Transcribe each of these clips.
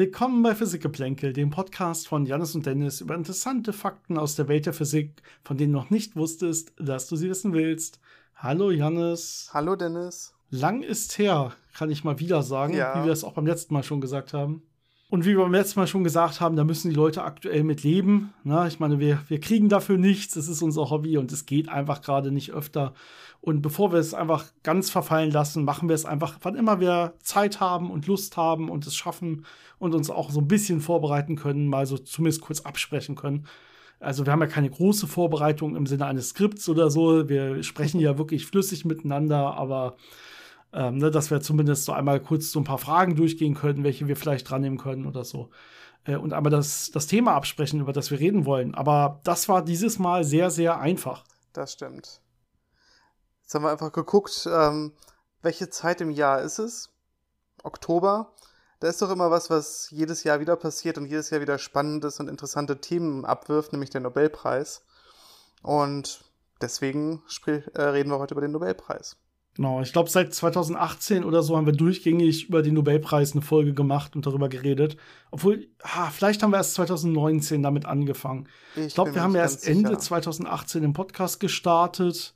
Willkommen bei Physikgeplänkel, dem Podcast von Janis und Dennis über interessante Fakten aus der Welt der Physik, von denen du noch nicht wusstest, dass du sie wissen willst. Hallo Janis. Hallo Dennis. Lang ist her, kann ich mal wieder sagen, Ja. wie wir es auch beim letzten Mal schon gesagt haben. Und wie wir beim letzten Mal schon gesagt haben, da müssen die Leute aktuell mit leben. Na, ich meine, wir, wir kriegen dafür nichts, es ist unser Hobby und es geht einfach gerade nicht öfter. Und bevor wir es einfach ganz verfallen lassen, machen wir es einfach, wann immer wir Zeit haben und Lust haben und es schaffen und uns auch so ein bisschen vorbereiten können, mal so zumindest kurz absprechen können. Also wir haben ja keine große Vorbereitung im Sinne eines Skripts oder so. Wir sprechen ja wirklich flüssig miteinander, aber ähm, ne, dass wir zumindest so einmal kurz so ein paar Fragen durchgehen können, welche wir vielleicht dran nehmen können oder so. Äh, und einmal das, das Thema absprechen, über das wir reden wollen. Aber das war dieses Mal sehr, sehr einfach. Das stimmt. Jetzt haben wir einfach geguckt, ähm, welche Zeit im Jahr ist es? Oktober. Da ist doch immer was, was jedes Jahr wieder passiert und jedes Jahr wieder spannendes und interessante Themen abwirft, nämlich der Nobelpreis. Und deswegen äh, reden wir heute über den Nobelpreis. Genau, ich glaube, seit 2018 oder so haben wir durchgängig über den Nobelpreis eine Folge gemacht und darüber geredet. Obwohl, ah, vielleicht haben wir erst 2019 damit angefangen. Ich glaube, bin wir haben erst ganz Ende sicher. 2018 den Podcast gestartet.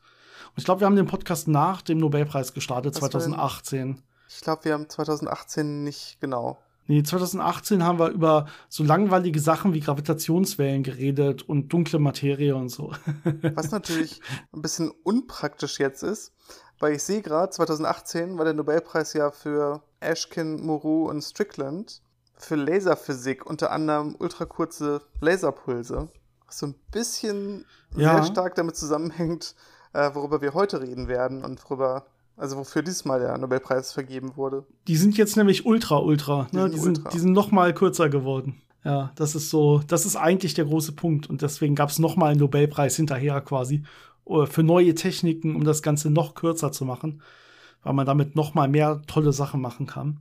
Und ich glaube, wir haben den Podcast nach dem Nobelpreis gestartet, Was war denn- 2018. Ich glaube, wir haben 2018 nicht genau. Nee, 2018 haben wir über so langweilige Sachen wie Gravitationswellen geredet und dunkle Materie und so. Was natürlich ein bisschen unpraktisch jetzt ist, weil ich sehe gerade, 2018 war der Nobelpreis ja für Ashkin, Moreau und Strickland für Laserphysik, unter anderem ultrakurze Laserpulse. Was so ein bisschen Ja. sehr stark damit zusammenhängt, äh, worüber wir heute reden werden und worüber, also wofür diesmal der Nobelpreis vergeben wurde. Die sind jetzt nämlich ultra, ultra. Die Ne? sind Die sind, ultra. die sind noch mal kürzer geworden. Ja, das ist so, das ist eigentlich der große Punkt. Und deswegen gab es noch mal einen Nobelpreis hinterher quasi für neue Techniken, um das Ganze noch kürzer zu machen, weil man damit noch mal mehr tolle Sachen machen kann.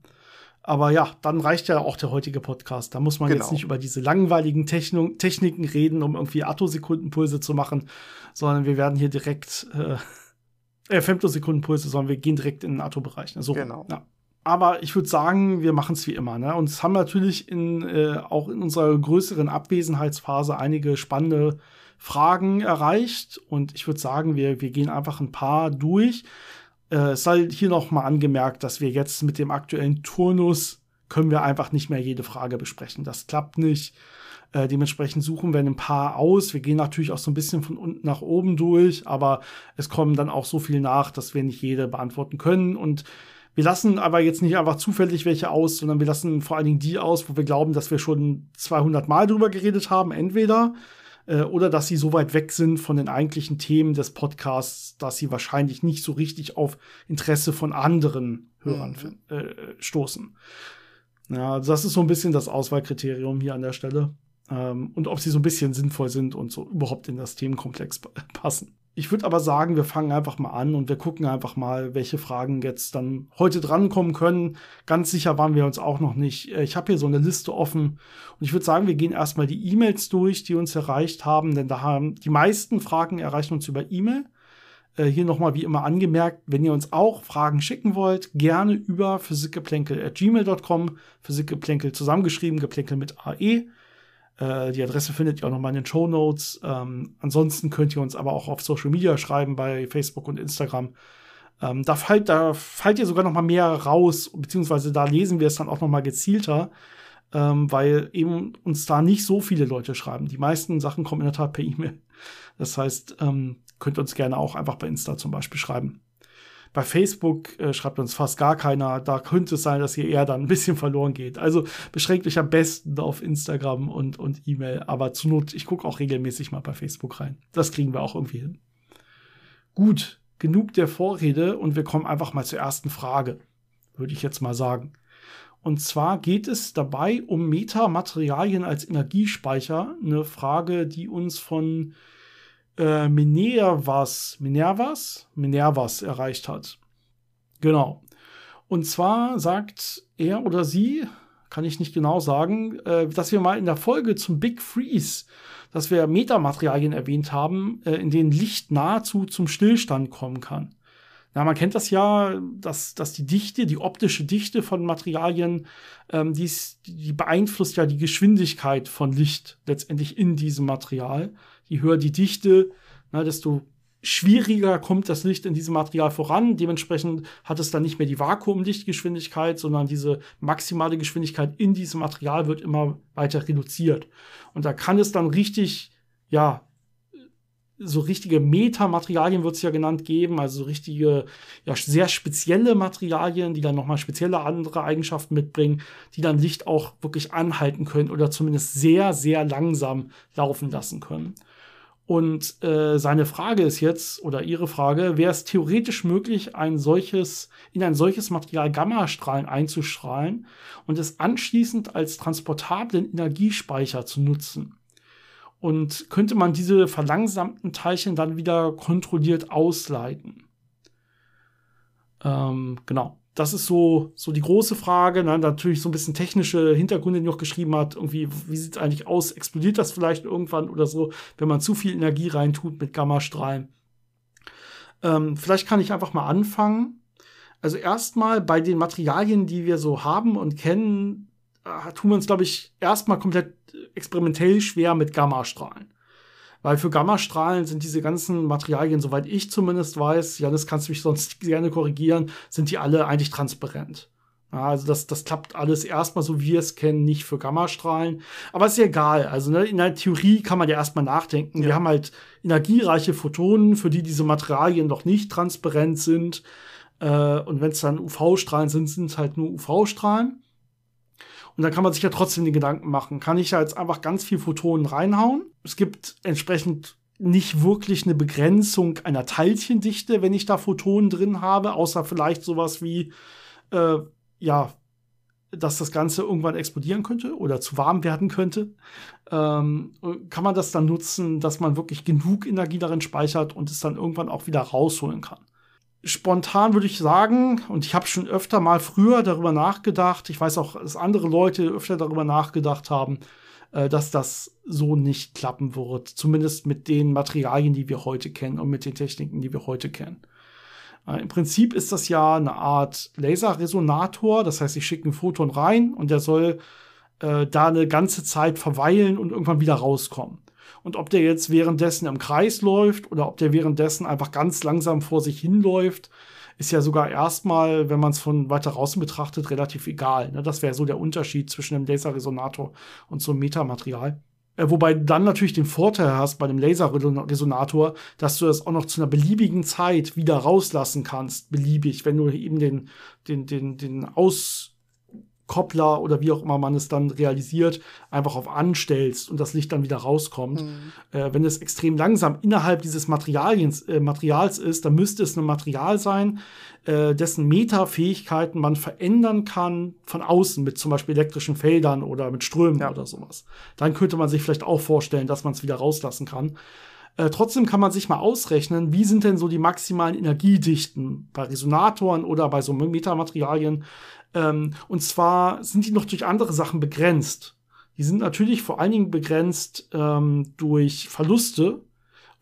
Aber ja, dann reicht ja auch der heutige Podcast. Da muss man Genau. jetzt nicht über diese langweiligen Techno Techniken reden, um irgendwie Attosekundenpulse zu machen, sondern wir werden hier direkt äh, äh, Femtosekundenpulse, sondern wir gehen direkt in den Attobereich. Ne? So, Genau. Ja. Aber ich würde sagen, wir machen es wie immer. Ne? Und es haben natürlich in, äh, auch in unserer größeren Abwesenheitsphase einige spannende Fragen erreicht. Und ich würde sagen, wir, wir gehen einfach ein paar durch. Äh, es sei hier noch mal angemerkt, dass wir jetzt mit dem aktuellen Turnus können wir einfach nicht mehr jede Frage besprechen. Das klappt nicht. Äh, dementsprechend suchen wir ein paar aus. Wir gehen natürlich auch so ein bisschen von unten nach oben durch, aber es kommen dann auch so viel nach, dass wir nicht jede beantworten können. Und wir lassen aber jetzt nicht einfach zufällig welche aus, sondern wir lassen vor allen Dingen die aus, wo wir glauben, dass wir schon 200 Mal drüber geredet haben, entweder äh, oder dass sie so weit weg sind von den eigentlichen Themen des Podcasts, dass sie wahrscheinlich nicht so richtig auf Interesse von anderen Hörern fin- äh, stoßen. Ja, das ist so ein bisschen das Auswahlkriterium hier an der Stelle. Ähm, und ob sie so ein bisschen sinnvoll sind und so überhaupt in das Themenkomplex pa- passen. Ich würde aber sagen, wir fangen einfach mal an und wir gucken einfach mal, welche Fragen jetzt dann heute drankommen können. Ganz sicher waren wir uns auch noch nicht. Äh, Ich habe hier so eine Liste offen und ich würde sagen, wir gehen erstmal die E-Mails durch, die uns erreicht haben, denn da haben die meisten Fragen erreichen uns über E-Mail. Äh, hier nochmal wie immer angemerkt, wenn ihr uns auch Fragen schicken wollt, gerne über physikgeplänkel.gmail.com, Physikgeplänkel zusammengeschrieben, geplänkel mit AE. Äh, die Adresse findet ihr auch nochmal in den Show Notes. Ähm, ansonsten könnt ihr uns aber auch auf Social Media schreiben, bei Facebook und Instagram. Ähm, da, fallt, da fallt ihr sogar noch mal mehr raus, beziehungsweise da lesen wir es dann auch noch mal gezielter, ähm, weil eben uns da nicht so viele Leute schreiben. Die meisten Sachen kommen in der Tat per E-Mail. Das heißt, ähm, könnt ihr uns gerne auch einfach bei Insta zum Beispiel schreiben. Bei Facebook äh, schreibt uns fast gar keiner. Da könnte es sein, dass ihr eher dann ein bisschen verloren geht. Also beschränkt euch am besten auf Instagram und, und E-Mail. Aber zur Not, ich gucke auch regelmäßig mal bei Facebook rein. Das kriegen wir auch irgendwie hin. Gut, genug der Vorrede und wir kommen einfach mal zur ersten Frage, würde ich jetzt mal sagen. Und zwar geht es dabei um Metamaterialien als Energiespeicher. Eine Frage, die uns von äh, Minervas, Minervas, Minervas erreicht hat. Genau. Und zwar sagt er oder sie, kann ich nicht genau sagen, äh, dass wir mal in der Folge zum Big Freeze, dass wir Metamaterialien erwähnt haben, äh, in denen Licht nahezu zum Stillstand kommen kann. Ja, man kennt das ja, dass, dass die Dichte, die optische Dichte von Materialien, ähm, die, die beeinflusst ja die Geschwindigkeit von Licht letztendlich in diesem Material. Je höher die Dichte, na, desto schwieriger kommt das Licht in diesem Material voran. Dementsprechend hat es dann nicht mehr die Vakuumlichtgeschwindigkeit, sondern diese maximale Geschwindigkeit in diesem Material wird immer weiter reduziert. Und da kann es dann richtig, ja, so richtige Metamaterialien wird es ja genannt geben, also so richtige, ja, sehr spezielle Materialien, die dann nochmal spezielle andere Eigenschaften mitbringen, die dann Licht auch wirklich anhalten können oder zumindest sehr, sehr langsam laufen lassen können. Und äh, seine Frage ist jetzt, oder ihre Frage, wäre es theoretisch möglich, ein solches, in ein solches Material Gammastrahlen einzustrahlen und es anschließend als transportablen Energiespeicher zu nutzen? Und könnte man diese verlangsamten Teilchen dann wieder kontrolliert ausleiten? Ähm, genau. Das ist so, so die große Frage. Ne? Natürlich so ein bisschen technische Hintergründe, die noch geschrieben hat. Irgendwie, wie sieht es eigentlich aus? Explodiert das vielleicht irgendwann oder so, wenn man zu viel Energie reintut mit Gammastrahlen? Ähm, vielleicht kann ich einfach mal anfangen. Also erstmal bei den Materialien, die wir so haben und kennen, äh, tun wir uns, glaube ich, erstmal komplett experimentell schwer mit Gammastrahlen. Weil für Gammastrahlen sind diese ganzen Materialien, soweit ich zumindest weiß, ja, das kannst du mich sonst gerne korrigieren, sind die alle eigentlich transparent. Ja, also das, das klappt alles erstmal so, wie wir es kennen, nicht für Gammastrahlen. Aber ist ja egal. Also ne, in der Theorie kann man ja erstmal nachdenken. Ja. Wir haben halt energiereiche Photonen, für die diese Materialien noch nicht transparent sind. Äh, und wenn es dann UV-Strahlen sind, sind es halt nur UV-Strahlen. Und dann kann man sich ja trotzdem die Gedanken machen, kann ich da jetzt einfach ganz viel Photonen reinhauen? Es gibt entsprechend nicht wirklich eine Begrenzung einer Teilchendichte, wenn ich da Photonen drin habe, außer vielleicht sowas wie, äh, ja, dass das Ganze irgendwann explodieren könnte oder zu warm werden könnte. Ähm, kann man das dann nutzen, dass man wirklich genug Energie darin speichert und es dann irgendwann auch wieder rausholen kann spontan würde ich sagen, und ich habe schon öfter mal früher darüber nachgedacht, ich weiß auch, dass andere Leute öfter darüber nachgedacht haben, äh, dass das so nicht klappen wird. Zumindest mit den Materialien, die wir heute kennen und mit den Techniken, die wir heute kennen. Äh, Im Prinzip ist das ja eine Art Laserresonator, das heißt, ich schicke ein Photon rein und der soll äh, da eine ganze Zeit verweilen und irgendwann wieder rauskommen. Und ob der jetzt währenddessen im Kreis läuft oder ob der währenddessen einfach ganz langsam vor sich hinläuft, ist ja sogar erstmal, wenn man es von weiter draußen betrachtet, relativ egal. Ne? Das wäre so der Unterschied zwischen dem Laserresonator und so einem Metamaterial. Äh, wobei du dann natürlich den Vorteil hast bei dem Laserresonator, dass du das auch noch zu einer beliebigen Zeit wieder rauslassen kannst, beliebig, wenn du eben den, den, den, den Aus, Koppler oder wie auch immer man es dann realisiert, einfach auf anstellst und das Licht dann wieder rauskommt. Mhm. Äh, wenn es extrem langsam innerhalb dieses Materialiens, äh, Materials ist, dann müsste es ein Material sein, äh, dessen Metafähigkeiten man verändern kann von außen mit zum Beispiel elektrischen Feldern oder mit Strömen ja. oder sowas. Dann könnte man sich vielleicht auch vorstellen, dass man es wieder rauslassen kann. Äh, trotzdem kann man sich mal ausrechnen, wie sind denn so die maximalen Energiedichten bei Resonatoren oder bei so Metamaterialien, ähm, und zwar sind die noch durch andere Sachen begrenzt. Die sind natürlich vor allen Dingen begrenzt ähm, durch Verluste,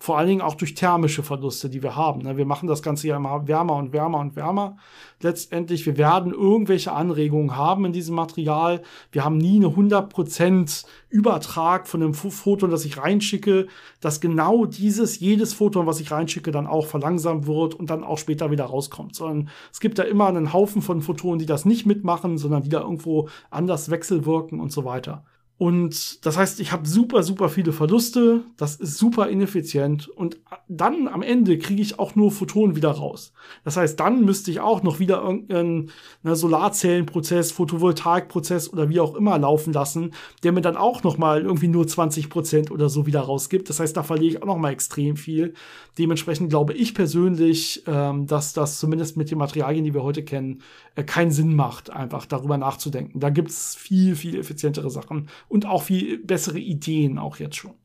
vor allen Dingen auch durch thermische Verluste, die wir haben. Ne? Wir machen das Ganze ja immer wärmer und wärmer und wärmer. Letztendlich, wir werden irgendwelche Anregungen haben in diesem Material. Wir haben nie eine 100% Übertrag von einem Photon, das ich reinschicke, dass genau dieses, jedes Photon, was ich reinschicke, dann auch verlangsamt wird und dann auch später wieder rauskommt. Sondern es gibt da immer einen Haufen von Photonen, die das nicht mitmachen, sondern die da irgendwo anders wechselwirken und so weiter. Und das heißt, ich habe super, super viele Verluste. Das ist super ineffizient. Und dann am Ende kriege ich auch nur Photonen wieder raus. Das heißt, dann müsste ich auch noch wieder irgendeinen ne, Solarzellenprozess, Photovoltaikprozess oder wie auch immer laufen lassen, der mir dann auch noch mal irgendwie nur 20 Prozent oder so wieder rausgibt. Das heißt, da verliere ich auch noch mal extrem viel. Dementsprechend glaube ich persönlich, ähm, dass das zumindest mit den Materialien, die wir heute kennen, äh, keinen Sinn macht, einfach darüber nachzudenken. Da gibt es viel, viel effizientere Sachen und auch viel bessere Ideen auch jetzt schon.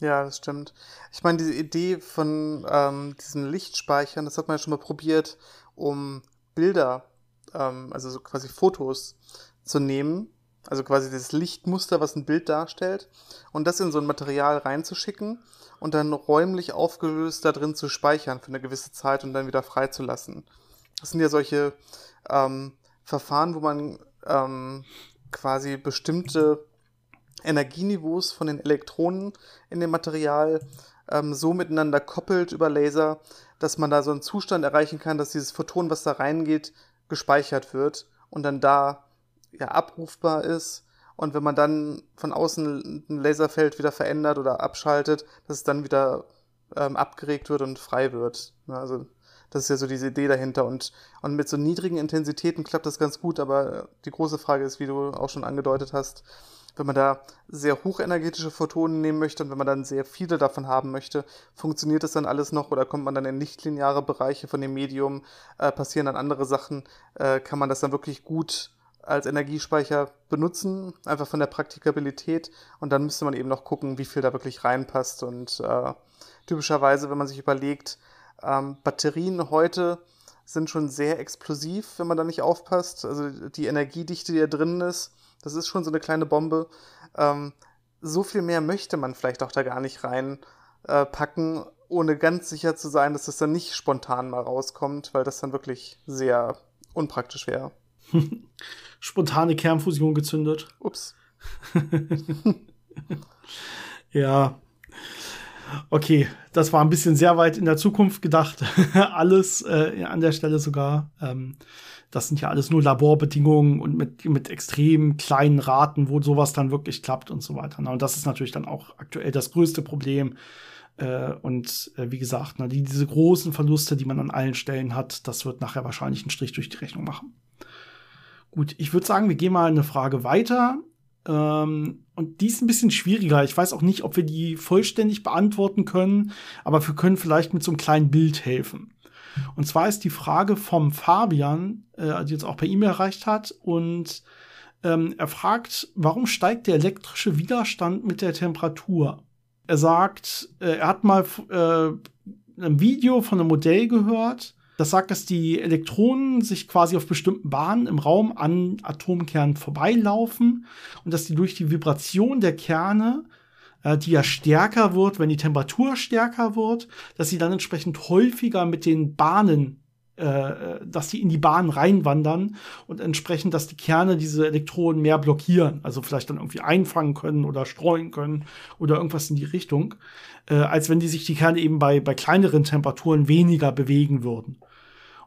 Ja, das stimmt. Ich meine, diese Idee von ähm, diesen Lichtspeichern, das hat man ja schon mal probiert, um Bilder, ähm, also so quasi Fotos zu nehmen also quasi das Lichtmuster, was ein Bild darstellt, und das in so ein Material reinzuschicken und dann räumlich aufgelöst da drin zu speichern für eine gewisse Zeit und dann wieder freizulassen. Das sind ja solche ähm, Verfahren, wo man ähm, quasi bestimmte Energieniveaus von den Elektronen in dem Material ähm, so miteinander koppelt über Laser, dass man da so einen Zustand erreichen kann, dass dieses Photon, was da reingeht, gespeichert wird und dann da ja abrufbar ist. Und wenn man dann von außen ein Laserfeld wieder verändert oder abschaltet, dass es dann wieder ähm, abgeregt wird und frei wird. Also das ist ja so diese Idee dahinter. Und, und mit so niedrigen Intensitäten klappt das ganz gut, aber die große Frage ist, wie du auch schon angedeutet hast, wenn man da sehr hochenergetische Photonen nehmen möchte und wenn man dann sehr viele davon haben möchte, funktioniert das dann alles noch oder kommt man dann in nichtlineare Bereiche von dem Medium, äh, passieren dann andere Sachen, äh, kann man das dann wirklich gut als Energiespeicher benutzen, einfach von der Praktikabilität? Und dann müsste man eben noch gucken, wie viel da wirklich reinpasst. Und äh, typischerweise, wenn man sich überlegt, ähm, Batterien heute sind schon sehr explosiv, wenn man da nicht aufpasst. Also die Energiedichte, die da drin ist, das ist schon so eine kleine Bombe. Ähm, so viel mehr möchte man vielleicht auch da gar nicht reinpacken, äh, ohne ganz sicher zu sein, dass das dann nicht spontan mal rauskommt, weil das dann wirklich sehr unpraktisch wäre. Spontane Kernfusion gezündet. Ups. ja, Okay, das war ein bisschen sehr weit in der Zukunft gedacht. alles äh, an der Stelle sogar. Ähm, das sind ja alles nur Laborbedingungen und mit, mit extrem kleinen Raten, wo sowas dann wirklich klappt und so weiter. Und das ist natürlich dann auch aktuell das größte Problem. Äh, und äh, wie gesagt, na, die, diese großen Verluste, die man an allen Stellen hat, das wird nachher wahrscheinlich einen Strich durch die Rechnung machen. Gut, ich würde sagen, wir gehen mal eine Frage weiter. Ähm, und die ist ein bisschen schwieriger. Ich weiß auch nicht, ob wir die vollständig beantworten können, aber wir können vielleicht mit so einem kleinen Bild helfen. Und zwar ist die Frage vom Fabian, äh, die jetzt auch per E-Mail erreicht hat, und ähm, er fragt, warum steigt der elektrische Widerstand mit der Temperatur? Er sagt, äh, er hat mal äh, ein Video von einem Modell gehört, das sagt, dass die Elektronen sich quasi auf bestimmten Bahnen im Raum an Atomkernen vorbeilaufen und dass die durch die Vibration der Kerne, äh, die ja stärker wird, wenn die Temperatur stärker wird, dass sie dann entsprechend häufiger mit den Bahnen äh, dass die in die Bahn reinwandern und entsprechend, dass die Kerne diese Elektronen mehr blockieren, also vielleicht dann irgendwie einfangen können oder streuen können oder irgendwas in die Richtung, äh, als wenn die sich die Kerne eben bei, bei kleineren Temperaturen weniger bewegen würden.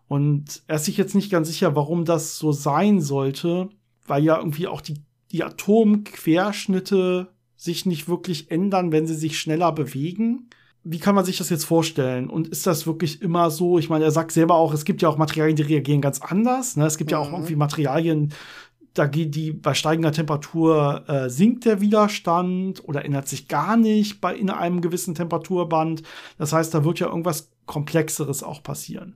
Und er ist sich jetzt nicht ganz sicher, warum das so sein sollte, weil ja irgendwie auch die, die Atomquerschnitte sich nicht wirklich ändern, wenn sie sich schneller bewegen. Wie kann man sich das jetzt vorstellen? Und ist das wirklich immer so? Ich meine, er sagt selber auch, es gibt ja auch Materialien, die reagieren ganz anders. Ne? Es gibt mhm. ja auch mhm. irgendwie Materialien, da geht die bei steigender Temperatur äh, sinkt der Widerstand oder ändert sich gar nicht bei in einem gewissen Temperaturband. Das heißt, da wird ja irgendwas Komplexeres auch passieren.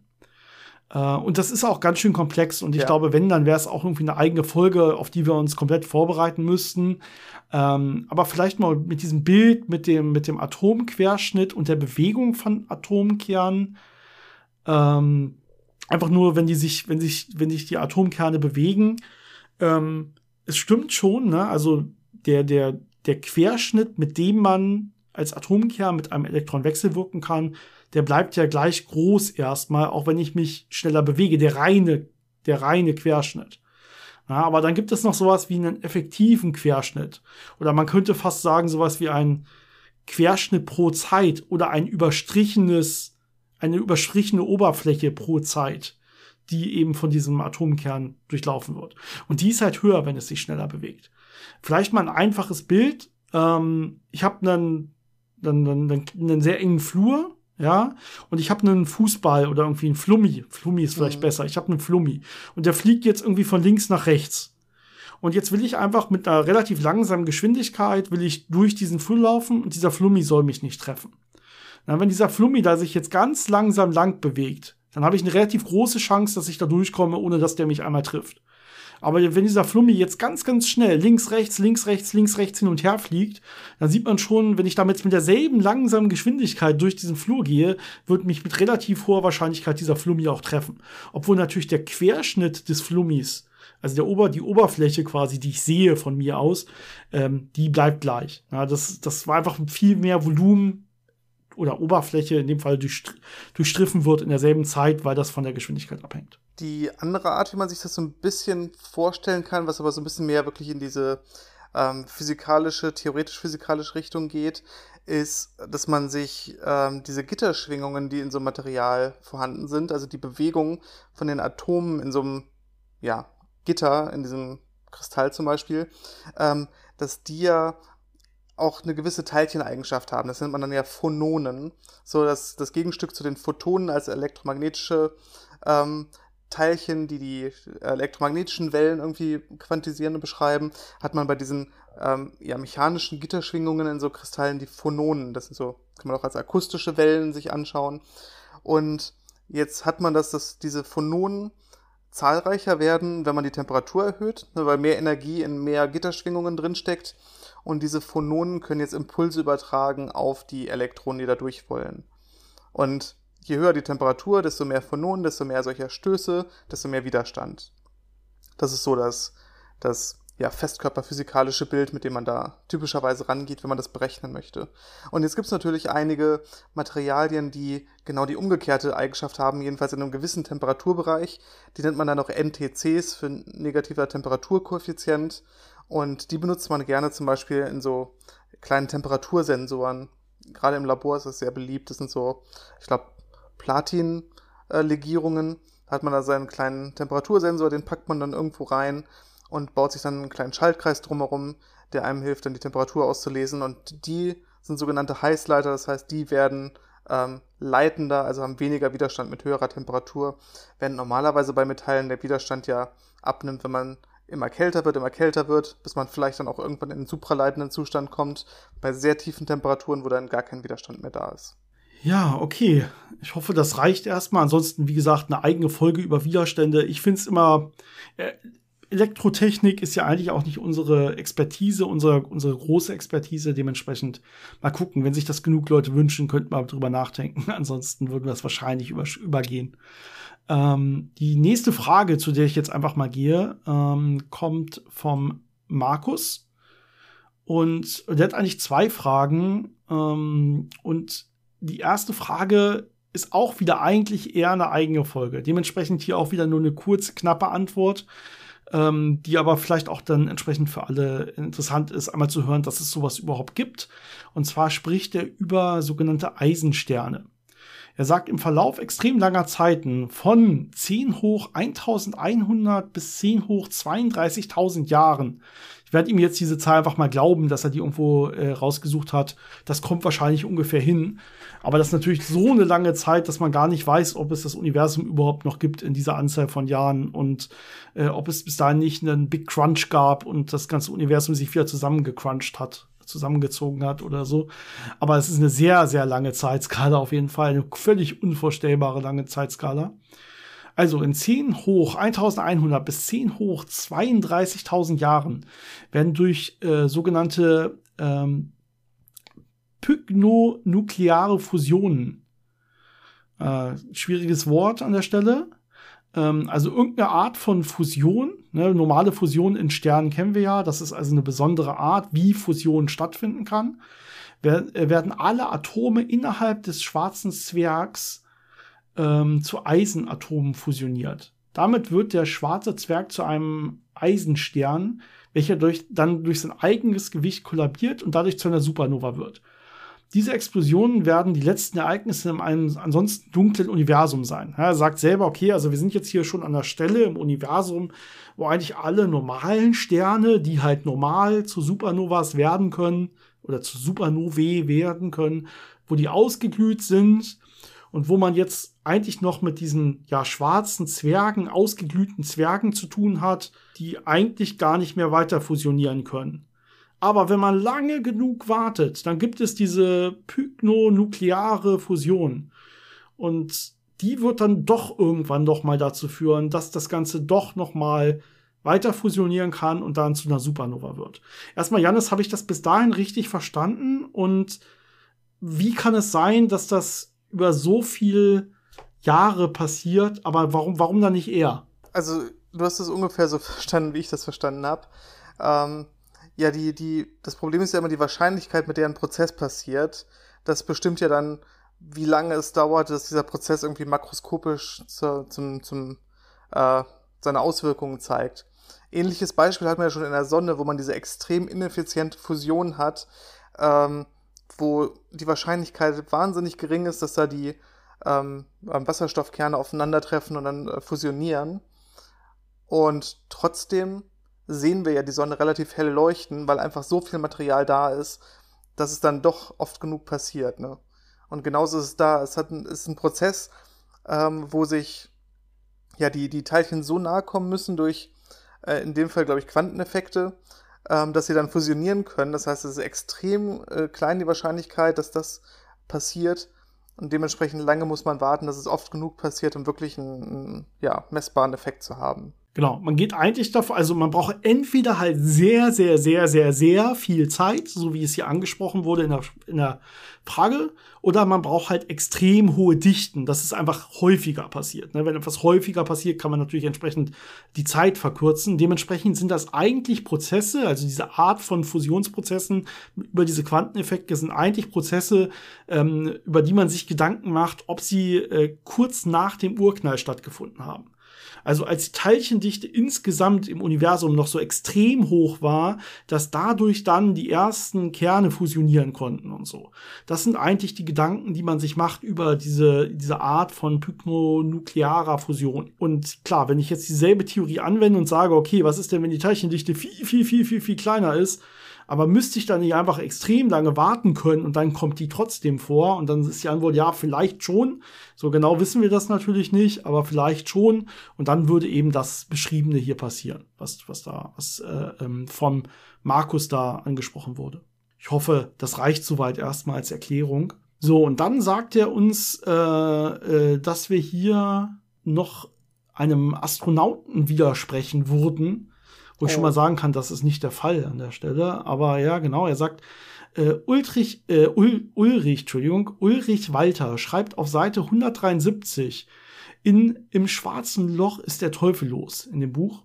Äh, und das ist auch ganz schön komplex. Und ich ja. glaube, wenn, dann wäre es auch irgendwie eine eigene Folge, auf die wir uns komplett vorbereiten müssten. Ähm, aber vielleicht mal mit diesem Bild, mit dem, mit dem Atomquerschnitt und der Bewegung von Atomkernen. Ähm, einfach nur, wenn die sich, wenn sich, wenn sich die Atomkerne bewegen. Ähm, es stimmt schon, ne? Also der, der, der Querschnitt, mit dem man als Atomkern mit einem Elektron wechselwirken kann, der bleibt ja gleich groß erstmal, auch wenn ich mich schneller bewege, der reine, der reine Querschnitt. Ja, aber dann gibt es noch sowas wie einen effektiven Querschnitt. Oder man könnte fast sagen, sowas wie ein Querschnitt pro Zeit oder ein überstrichenes, eine überstrichene Oberfläche pro Zeit, die eben von diesem Atomkern durchlaufen wird. Und die ist halt höher, wenn es sich schneller bewegt. Vielleicht mal ein einfaches Bild. Ähm, ich habe einen, einen, einen, einen sehr engen Flur ja, und ich habe einen Fußball oder irgendwie einen Flummi. Flummi ist vielleicht mhm. besser. Ich habe einen Flummi. Und der fliegt jetzt irgendwie von links nach rechts. Und jetzt will ich einfach mit einer relativ langsamen Geschwindigkeit, will ich durch diesen Flur laufen und dieser Flummi soll mich nicht treffen. Na, wenn dieser Flummi da sich jetzt ganz langsam lang bewegt, dann habe ich eine relativ große Chance, dass ich da durchkomme, ohne dass der mich einmal trifft. Aber wenn dieser Flummi jetzt ganz, ganz schnell links, rechts, links, rechts, links, rechts hin und her fliegt, dann sieht man schon, wenn ich damit mit derselben langsamen Geschwindigkeit durch diesen Flur gehe, wird mich mit relativ hoher Wahrscheinlichkeit dieser Flummi auch treffen. Obwohl natürlich der Querschnitt des Flummis Also der Ober, die Oberfläche quasi, die ich sehe von mir aus, ähm, die bleibt gleich. Ja, das, das war einfach viel mehr Volumen oder Oberfläche, in dem Fall durchstriffen wird in derselben Zeit, weil das von der Geschwindigkeit abhängt. Die andere Art, wie man sich das so ein bisschen vorstellen kann, was aber so ein bisschen mehr wirklich in diese ähm, physikalische, theoretisch-physikalische Richtung geht, ist, dass man sich ähm, diese Gitterschwingungen, die in so einem Material vorhanden sind, also die Bewegung von den Atomen in so einem ja, Gitter, in diesem Kristall zum Beispiel, ähm, dass die ja auch eine gewisse Teilcheneigenschaft haben. Das nennt man dann ja Phononen. So dass das Gegenstück zu den Photonen als elektromagnetische ähm, Teilchen, die die elektromagnetischen Wellen irgendwie quantisieren und beschreiben, hat man bei diesen ähm, ja, mechanischen Gitterschwingungen in so Kristallen die Phononen. Das sind so, kann man auch als akustische Wellen sich anschauen. Und jetzt hat man das, dass diese Phononen zahlreicher werden, wenn man die Temperatur erhöht, ne, weil mehr Energie in mehr Gitterschwingungen drinsteckt. Und diese Phononen können jetzt Impulse übertragen auf die Elektronen, die da durch wollen. Und Je höher die Temperatur, desto mehr Phononen, desto mehr solcher Stöße, desto mehr Widerstand. Das ist so das, das ja, festkörperphysikalische Bild, mit dem man da typischerweise rangeht, wenn man das berechnen möchte. Und jetzt gibt es natürlich einige Materialien, die genau die umgekehrte Eigenschaft haben, jedenfalls in einem gewissen Temperaturbereich. Die nennt man dann auch NTCs für negativer Temperaturkoeffizient. Und die benutzt man gerne zum Beispiel in so kleinen Temperatursensoren. Gerade im Labor ist das sehr beliebt. Das sind so, ich glaube, Platin-Legierungen. Da hat man da seinen kleinen Temperatursensor, den packt man dann irgendwo rein und baut sich dann einen kleinen Schaltkreis drumherum, der einem hilft, dann die Temperatur auszulesen. Und die sind sogenannte Heißleiter, das heißt, die werden ähm, leitender, also haben weniger Widerstand mit höherer Temperatur, während normalerweise bei Metallen der Widerstand ja abnimmt, wenn man immer kälter wird, immer kälter wird, bis man vielleicht dann auch irgendwann in einen supraleitenden Zustand kommt, bei sehr tiefen Temperaturen, wo dann gar kein Widerstand mehr da ist. Ja, okay. Ich hoffe, das reicht erstmal. Ansonsten, wie gesagt, eine eigene Folge über Widerstände. Ich finde es immer. Äh, Elektrotechnik ist ja eigentlich auch nicht unsere Expertise, unsere, unsere große Expertise. Dementsprechend mal gucken, wenn sich das genug Leute wünschen, könnten wir drüber nachdenken. Ansonsten würden wir es wahrscheinlich über, übergehen. Ähm, die nächste Frage, zu der ich jetzt einfach mal gehe, ähm, kommt vom Markus. Und der hat eigentlich zwei Fragen. Ähm, und die erste Frage ist auch wieder eigentlich eher eine eigene Folge. Dementsprechend hier auch wieder nur eine kurze, knappe Antwort, ähm, die aber vielleicht auch dann entsprechend für alle interessant ist, einmal zu hören, dass es sowas überhaupt gibt. Und zwar spricht er über sogenannte Eisensterne. Er sagt, im Verlauf extrem langer Zeiten von 10 hoch 1100 bis 10 hoch 32.000 Jahren ich werde ihm jetzt diese Zahl einfach mal glauben, dass er die irgendwo äh, rausgesucht hat. Das kommt wahrscheinlich ungefähr hin. Aber das ist natürlich so eine lange Zeit, dass man gar nicht weiß, ob es das Universum überhaupt noch gibt in dieser Anzahl von Jahren und äh, ob es bis dahin nicht einen Big Crunch gab und das ganze Universum sich wieder zusammengecrunched hat zusammengezogen hat oder so. Aber es ist eine sehr, sehr lange Zeitskala auf jeden Fall. Eine völlig unvorstellbare lange Zeitskala. Also in 10 hoch 1100 bis 10 hoch 32.000 Jahren werden durch äh, sogenannte ähm, pygnonukleare Fusionen, äh, schwieriges Wort an der Stelle, ähm, also irgendeine Art von Fusion, ne, normale Fusion in Sternen kennen wir ja, das ist also eine besondere Art, wie Fusion stattfinden kann, äh, werden alle Atome innerhalb des schwarzen Zwergs ähm, zu Eisenatomen fusioniert. Damit wird der schwarze Zwerg zu einem Eisenstern, welcher durch, dann durch sein eigenes Gewicht kollabiert und dadurch zu einer Supernova wird. Diese Explosionen werden die letzten Ereignisse in einem ansonsten dunklen Universum sein. er sagt selber, okay, also wir sind jetzt hier schon an der Stelle im Universum, wo eigentlich alle normalen Sterne, die halt normal zu Supernovas werden können oder zu Supernovae werden können, wo die ausgeglüht sind und wo man jetzt eigentlich noch mit diesen ja schwarzen Zwergen, ausgeglühten Zwergen zu tun hat, die eigentlich gar nicht mehr weiter fusionieren können. Aber wenn man lange genug wartet, dann gibt es diese pygnonukleare Fusion. Und die wird dann doch irgendwann noch mal dazu führen, dass das Ganze doch noch mal weiter fusionieren kann und dann zu einer Supernova wird. Erstmal, Janis, habe ich das bis dahin richtig verstanden? Und wie kann es sein, dass das über so viel Jahre passiert, aber warum, warum dann nicht eher? Also du hast es ungefähr so verstanden, wie ich das verstanden habe. Ähm, ja, die, die, das Problem ist ja immer die Wahrscheinlichkeit, mit der ein Prozess passiert. Das bestimmt ja dann, wie lange es dauert, dass dieser Prozess irgendwie makroskopisch zu, zum, zum, äh, seine Auswirkungen zeigt. Ähnliches Beispiel hat man ja schon in der Sonne, wo man diese extrem ineffiziente Fusion hat, ähm, wo die Wahrscheinlichkeit wahnsinnig gering ist, dass da die ähm, Wasserstoffkerne aufeinandertreffen und dann äh, fusionieren. Und trotzdem sehen wir ja die Sonne relativ hell leuchten, weil einfach so viel Material da ist, dass es dann doch oft genug passiert. Ne? Und genauso ist es da. Es hat ist ein Prozess, ähm, wo sich ja die, die Teilchen so nahe kommen müssen durch, äh, in dem Fall glaube ich, Quanteneffekte, ähm, dass sie dann fusionieren können. Das heißt, es ist extrem äh, klein die Wahrscheinlichkeit, dass das passiert. Und dementsprechend lange muss man warten, dass es oft genug passiert, um wirklich einen, einen ja, messbaren Effekt zu haben. Genau, man geht eigentlich davon, also man braucht entweder halt sehr, sehr, sehr, sehr, sehr viel Zeit, so wie es hier angesprochen wurde in der, in der Frage, oder man braucht halt extrem hohe Dichten, dass es einfach häufiger passiert. Ne? Wenn etwas häufiger passiert, kann man natürlich entsprechend die Zeit verkürzen. Dementsprechend sind das eigentlich Prozesse, also diese Art von Fusionsprozessen über diese Quanteneffekte sind eigentlich Prozesse, ähm, über die man sich Gedanken macht, ob sie äh, kurz nach dem Urknall stattgefunden haben. Also als die Teilchendichte insgesamt im Universum noch so extrem hoch war, dass dadurch dann die ersten Kerne fusionieren konnten und so. Das sind eigentlich die Gedanken, die man sich macht über diese, diese Art von pykmonuklearer Fusion. Und klar, wenn ich jetzt dieselbe Theorie anwende und sage, okay, was ist denn, wenn die Teilchendichte viel, viel, viel, viel, viel kleiner ist, aber müsste ich dann nicht einfach extrem lange warten können und dann kommt die trotzdem vor? Und dann ist die Antwort ja, vielleicht schon. So genau wissen wir das natürlich nicht, aber vielleicht schon. Und dann würde eben das Beschriebene hier passieren, was, was da, was äh, ähm, vom Markus da angesprochen wurde. Ich hoffe, das reicht soweit erstmal als Erklärung. So, und dann sagt er uns, äh, äh, dass wir hier noch einem Astronauten widersprechen wurden, wo ich schon mal oh. sagen kann, das ist nicht der Fall an der Stelle. Aber ja, genau, er sagt, äh, Ulrich, äh, Ul, Ulrich, Entschuldigung, Ulrich Walter schreibt auf Seite 173 in Im schwarzen Loch ist der Teufel los in dem Buch,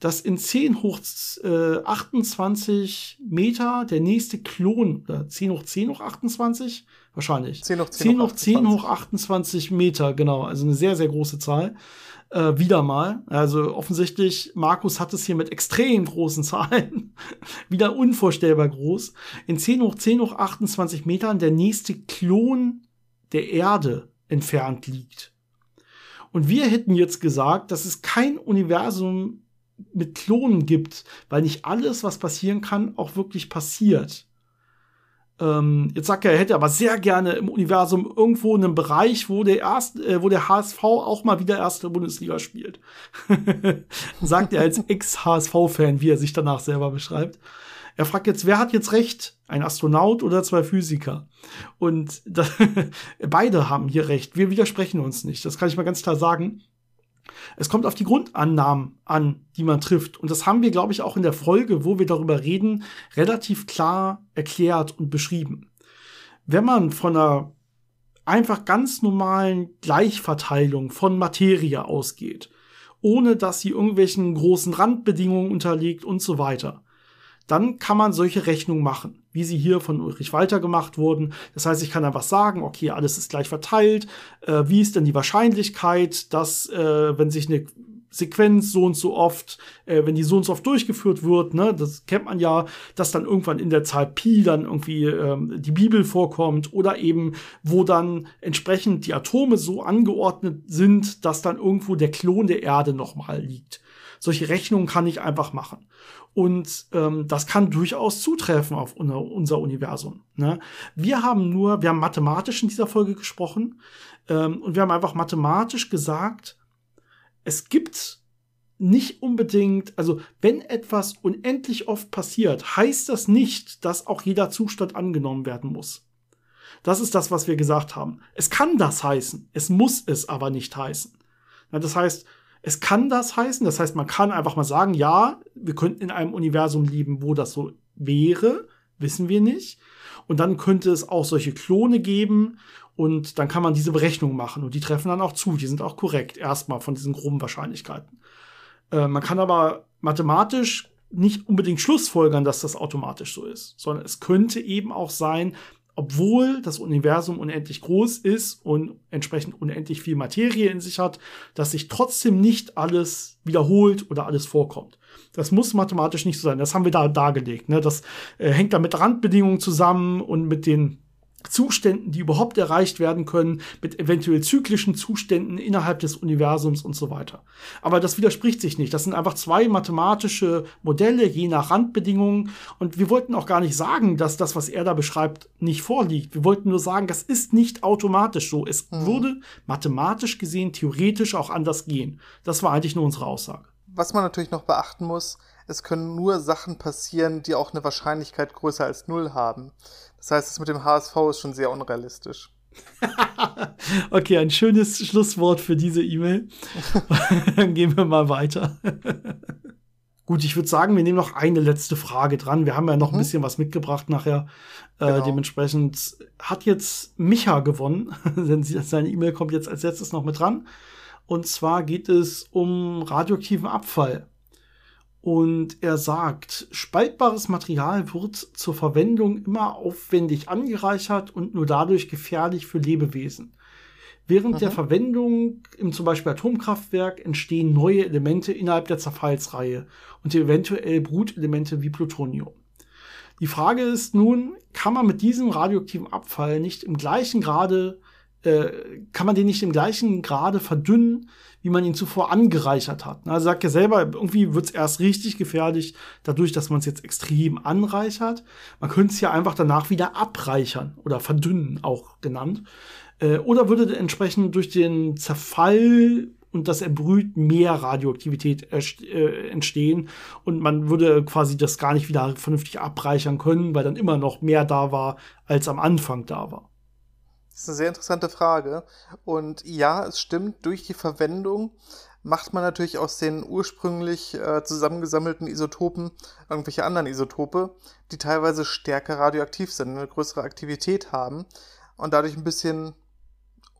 dass in 10 hoch äh, 28 Meter der nächste Klon, oder 10 hoch 10 hoch 28, wahrscheinlich. 10 hoch 10, 10 hoch 10 hoch 28 Meter, genau, also eine sehr, sehr große Zahl äh, wieder mal. Also offensichtlich, Markus hat es hier mit extrem großen Zahlen. wieder unvorstellbar groß. In 10 hoch 10 hoch 28 Metern der nächste Klon der Erde entfernt liegt. Und wir hätten jetzt gesagt, dass es kein Universum mit Klonen gibt, weil nicht alles, was passieren kann, auch wirklich passiert. Ähm, jetzt sagt er, er hätte aber sehr gerne im Universum irgendwo einen Bereich, wo der, erst, äh, wo der HSV auch mal wieder erste Bundesliga spielt. sagt er als Ex-HSV-Fan, wie er sich danach selber beschreibt. Er fragt jetzt, wer hat jetzt recht? Ein Astronaut oder zwei Physiker? Und das, beide haben hier recht. Wir widersprechen uns nicht. Das kann ich mal ganz klar sagen. Es kommt auf die Grundannahmen an, die man trifft. Und das haben wir, glaube ich, auch in der Folge, wo wir darüber reden, relativ klar erklärt und beschrieben. Wenn man von einer einfach ganz normalen Gleichverteilung von Materie ausgeht, ohne dass sie irgendwelchen großen Randbedingungen unterliegt und so weiter, dann kann man solche Rechnungen machen, wie sie hier von Ulrich Walter gemacht wurden. Das heißt, ich kann einfach sagen, okay, alles ist gleich verteilt. Äh, wie ist denn die Wahrscheinlichkeit, dass, äh, wenn sich eine Sequenz so und so oft, äh, wenn die so und so oft durchgeführt wird, ne, das kennt man ja, dass dann irgendwann in der Zahl Pi dann irgendwie ähm, die Bibel vorkommt oder eben, wo dann entsprechend die Atome so angeordnet sind, dass dann irgendwo der Klon der Erde nochmal liegt. Solche Rechnungen kann ich einfach machen. Und ähm, das kann durchaus zutreffen auf unser Universum. Ne? Wir haben nur, wir haben mathematisch in dieser Folge gesprochen ähm, und wir haben einfach mathematisch gesagt, es gibt nicht unbedingt, also wenn etwas unendlich oft passiert, heißt das nicht, dass auch jeder Zustand angenommen werden muss. Das ist das, was wir gesagt haben. Es kann das heißen, es muss es aber nicht heißen. Das heißt, es kann das heißen, das heißt, man kann einfach mal sagen, ja, wir könnten in einem Universum leben, wo das so wäre, wissen wir nicht. Und dann könnte es auch solche Klone geben und dann kann man diese Berechnung machen und die treffen dann auch zu, die sind auch korrekt, erstmal von diesen groben Wahrscheinlichkeiten. Äh, man kann aber mathematisch nicht unbedingt schlussfolgern, dass das automatisch so ist, sondern es könnte eben auch sein, obwohl das Universum unendlich groß ist und entsprechend unendlich viel Materie in sich hat, dass sich trotzdem nicht alles wiederholt oder alles vorkommt. Das muss mathematisch nicht so sein. Das haben wir da dargelegt. Ne? Das äh, hängt da mit Randbedingungen zusammen und mit den Zuständen, die überhaupt erreicht werden können, mit eventuell zyklischen Zuständen innerhalb des Universums und so weiter. Aber das widerspricht sich nicht. Das sind einfach zwei mathematische Modelle, je nach Randbedingungen. Und wir wollten auch gar nicht sagen, dass das, was er da beschreibt, nicht vorliegt. Wir wollten nur sagen, das ist nicht automatisch so. Es mhm. würde mathematisch gesehen theoretisch auch anders gehen. Das war eigentlich nur unsere Aussage. Was man natürlich noch beachten muss, es können nur Sachen passieren, die auch eine Wahrscheinlichkeit größer als null haben. Das heißt, das mit dem HSV ist schon sehr unrealistisch. okay, ein schönes Schlusswort für diese E-Mail. Dann gehen wir mal weiter. Gut, ich würde sagen, wir nehmen noch eine letzte Frage dran. Wir haben ja noch mhm. ein bisschen was mitgebracht nachher. Äh, genau. dementsprechend hat jetzt Micha gewonnen, denn seine E-Mail kommt jetzt als letztes noch mit dran. Und zwar geht es um radioaktiven Abfall. Und er sagt, spaltbares Material wird zur Verwendung immer aufwendig angereichert und nur dadurch gefährlich für Lebewesen. Während mhm. der Verwendung im zum Beispiel Atomkraftwerk entstehen neue Elemente innerhalb der Zerfallsreihe und eventuell Brutelemente wie Plutonium. Die Frage ist nun, kann man mit diesem radioaktiven Abfall nicht im gleichen Grade äh, kann man den nicht im gleichen Grade verdünnen, wie man ihn zuvor angereichert hat. Also sagt ja selber, irgendwie wird es erst richtig gefährlich, dadurch, dass man es jetzt extrem anreichert. Man könnte es ja einfach danach wieder abreichern oder verdünnen, auch genannt. Äh, oder würde entsprechend durch den Zerfall und das Erbrüht mehr Radioaktivität äh, entstehen und man würde quasi das gar nicht wieder vernünftig abreichern können, weil dann immer noch mehr da war, als am Anfang da war. Das ist eine sehr interessante Frage. Und ja, es stimmt, durch die Verwendung macht man natürlich aus den ursprünglich äh, zusammengesammelten Isotopen irgendwelche anderen Isotope, die teilweise stärker radioaktiv sind, eine größere Aktivität haben und dadurch ein bisschen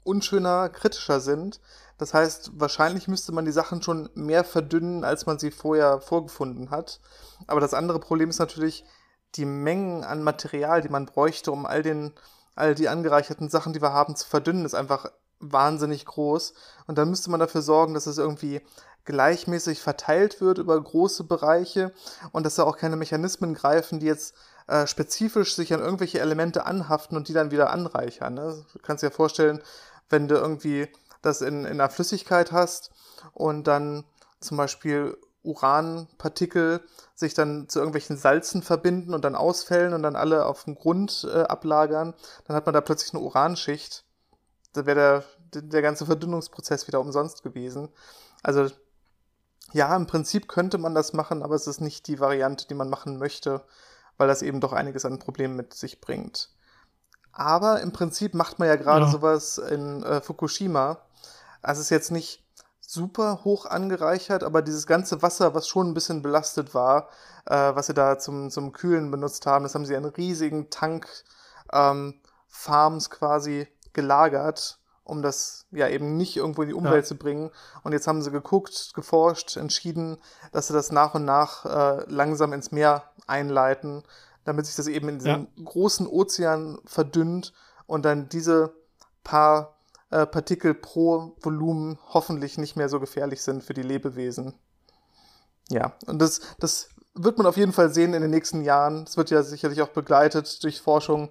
unschöner, kritischer sind. Das heißt, wahrscheinlich müsste man die Sachen schon mehr verdünnen, als man sie vorher vorgefunden hat. Aber das andere Problem ist natürlich die Mengen an Material, die man bräuchte, um all den all die angereicherten Sachen, die wir haben, zu verdünnen, ist einfach wahnsinnig groß. Und dann müsste man dafür sorgen, dass es irgendwie gleichmäßig verteilt wird über große Bereiche und dass da auch keine Mechanismen greifen, die jetzt äh, spezifisch sich an irgendwelche Elemente anhaften und die dann wieder anreichern. Ne? Du kannst dir vorstellen, wenn du irgendwie das in, in einer Flüssigkeit hast und dann zum Beispiel Uranpartikel sich dann zu irgendwelchen Salzen verbinden und dann ausfällen und dann alle auf dem Grund äh, ablagern, dann hat man da plötzlich eine Uranschicht. Da wäre der, der ganze Verdünnungsprozess wieder umsonst gewesen. Also ja, im Prinzip könnte man das machen, aber es ist nicht die Variante, die man machen möchte, weil das eben doch einiges an Problemen mit sich bringt. Aber im Prinzip macht man ja gerade ja. sowas in äh, Fukushima. Also es ist jetzt nicht super hoch angereichert, aber dieses ganze Wasser, was schon ein bisschen belastet war, äh, was sie da zum, zum Kühlen benutzt haben, das haben sie in riesigen Tank ähm, Farms quasi gelagert, um das ja eben nicht irgendwo in die Umwelt ja. zu bringen. Und jetzt haben sie geguckt, geforscht, entschieden, dass sie das nach und nach äh, langsam ins Meer einleiten, damit sich das eben in diesem ja. großen Ozean verdünnt und dann diese paar äh, Partikel pro Volumen hoffentlich nicht mehr so gefährlich sind für die Lebewesen. Ja, und das, das wird man auf jeden Fall sehen in den nächsten Jahren. Es wird ja sicherlich auch begleitet durch Forschung,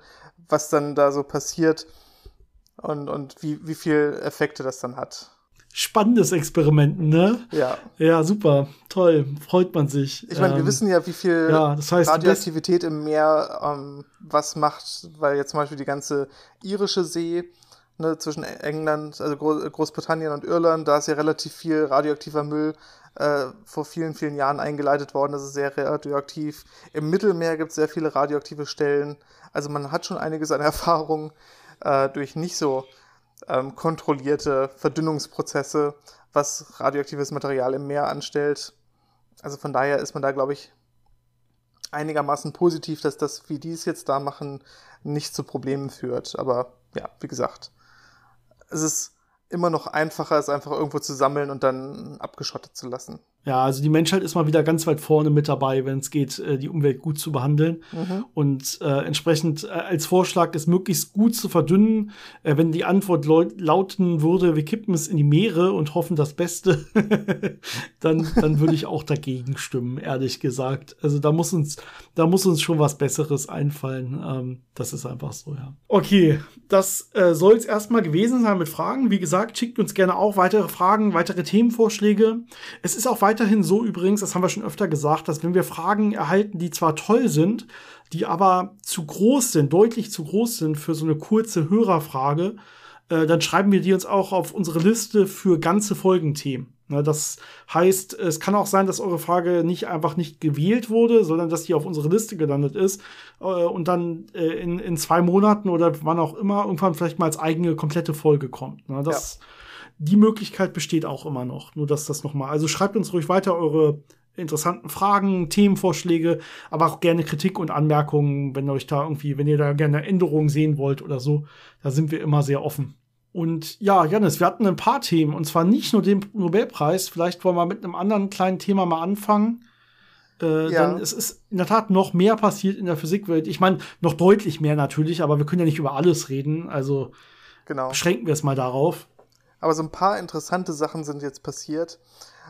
was dann da so passiert und, und wie, wie viel Effekte das dann hat. Spannendes Experiment, ne? Ja. Ja, super. Toll. Freut man sich. Ich meine, ähm, wir wissen ja, wie viel ja, das heißt, Radioaktivität im Meer ähm, was macht, weil jetzt zum Beispiel die ganze irische See ne, zwischen England, also Großbritannien und Irland, da ist ja relativ viel radioaktiver Müll äh, vor vielen, vielen Jahren eingeleitet worden. Das ist sehr radioaktiv. Im Mittelmeer gibt es sehr viele radioaktive Stellen. Also man hat schon einiges an Erfahrung äh, durch nicht so ähm, kontrollierte Verdünnungsprozesse, was radioaktives Material im Meer anstellt. Also von daher ist man da, glaube ich, einigermaßen positiv, dass das, wie die es jetzt da machen, nicht zu Problemen führt. Aber ja, wie gesagt, es ist immer noch einfacher, es einfach irgendwo zu sammeln und dann abgeschottet zu lassen. Ja, also die Menschheit ist mal wieder ganz weit vorne mit dabei, wenn es geht, äh, die Umwelt gut zu behandeln. Mhm. Und äh, entsprechend äh, als Vorschlag, es möglichst gut zu verdünnen. Äh, wenn die Antwort lauten würde, wir kippen es in die Meere und hoffen das Beste, dann, dann würde ich auch dagegen stimmen, ehrlich gesagt. Also da muss uns, da muss uns schon was Besseres einfallen. Ähm, das ist einfach so, ja. Okay, das äh, soll es erstmal gewesen sein mit Fragen. Wie gesagt, schickt uns gerne auch weitere Fragen, weitere Themenvorschläge. Es ist auch weiter weiterhin so übrigens, das haben wir schon öfter gesagt, dass wenn wir Fragen erhalten, die zwar toll sind, die aber zu groß sind, deutlich zu groß sind für so eine kurze Hörerfrage, äh, dann schreiben wir die uns auch auf unsere Liste für ganze Folgenthemen. Ne, das heißt, es kann auch sein, dass eure Frage nicht einfach nicht gewählt wurde, sondern dass die auf unsere Liste gelandet ist äh, und dann äh, in, in zwei Monaten oder wann auch immer irgendwann vielleicht mal als eigene komplette Folge kommt. Ne, das ja die Möglichkeit besteht auch immer noch. Nur dass das nochmal. Also schreibt uns ruhig weiter eure interessanten Fragen, Themenvorschläge, aber auch gerne Kritik und Anmerkungen, wenn euch da irgendwie, wenn ihr da gerne Änderungen sehen wollt oder so. Da sind wir immer sehr offen. Und ja, Janis, wir hatten ein paar Themen und zwar nicht nur den Nobelpreis. Vielleicht wollen wir mit einem anderen kleinen Thema mal anfangen. Äh, ja. Denn es ist in der Tat noch mehr passiert in der Physikwelt. Ich meine, noch deutlich mehr natürlich, aber wir können ja nicht über alles reden. Also genau. beschränken wir es mal darauf. Aber so ein paar interessante Sachen sind jetzt passiert.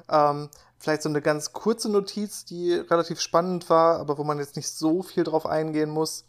Ähm, vielleicht so eine ganz kurze Notiz, die relativ spannend war, aber wo man jetzt nicht so viel drauf eingehen muss.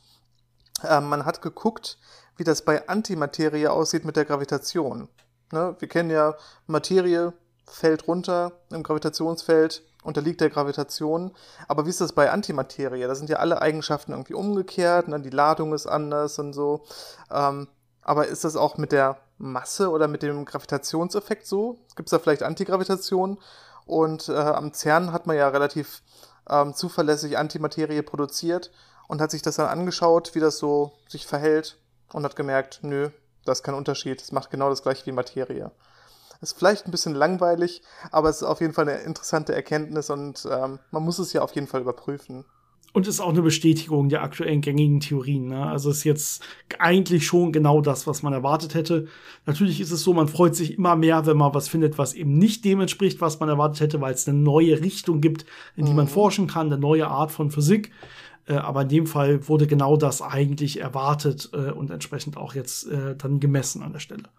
Ähm, man hat geguckt, wie das bei Antimaterie aussieht mit der Gravitation. Ne? Wir kennen ja, Materie fällt runter im Gravitationsfeld, unterliegt der Gravitation. Aber wie ist das bei Antimaterie? Da sind ja alle Eigenschaften irgendwie umgekehrt, ne? die Ladung ist anders und so. Ähm, aber ist das auch mit der Masse oder mit dem Gravitationseffekt so? Gibt es da vielleicht Antigravitation? Und äh, am CERN hat man ja relativ ähm, zuverlässig Antimaterie produziert und hat sich das dann angeschaut, wie das so sich verhält und hat gemerkt, nö, da ist kein Unterschied, es macht genau das gleiche wie Materie. Ist vielleicht ein bisschen langweilig, aber es ist auf jeden Fall eine interessante Erkenntnis und ähm, man muss es ja auf jeden Fall überprüfen. Und ist auch eine Bestätigung der aktuellen gängigen Theorien. Ne? Also ist jetzt eigentlich schon genau das, was man erwartet hätte. Natürlich ist es so, man freut sich immer mehr, wenn man was findet, was eben nicht dem entspricht, was man erwartet hätte, weil es eine neue Richtung gibt, in die mhm. man forschen kann, eine neue Art von Physik. Äh, aber in dem Fall wurde genau das eigentlich erwartet äh, und entsprechend auch jetzt äh, dann gemessen an der Stelle.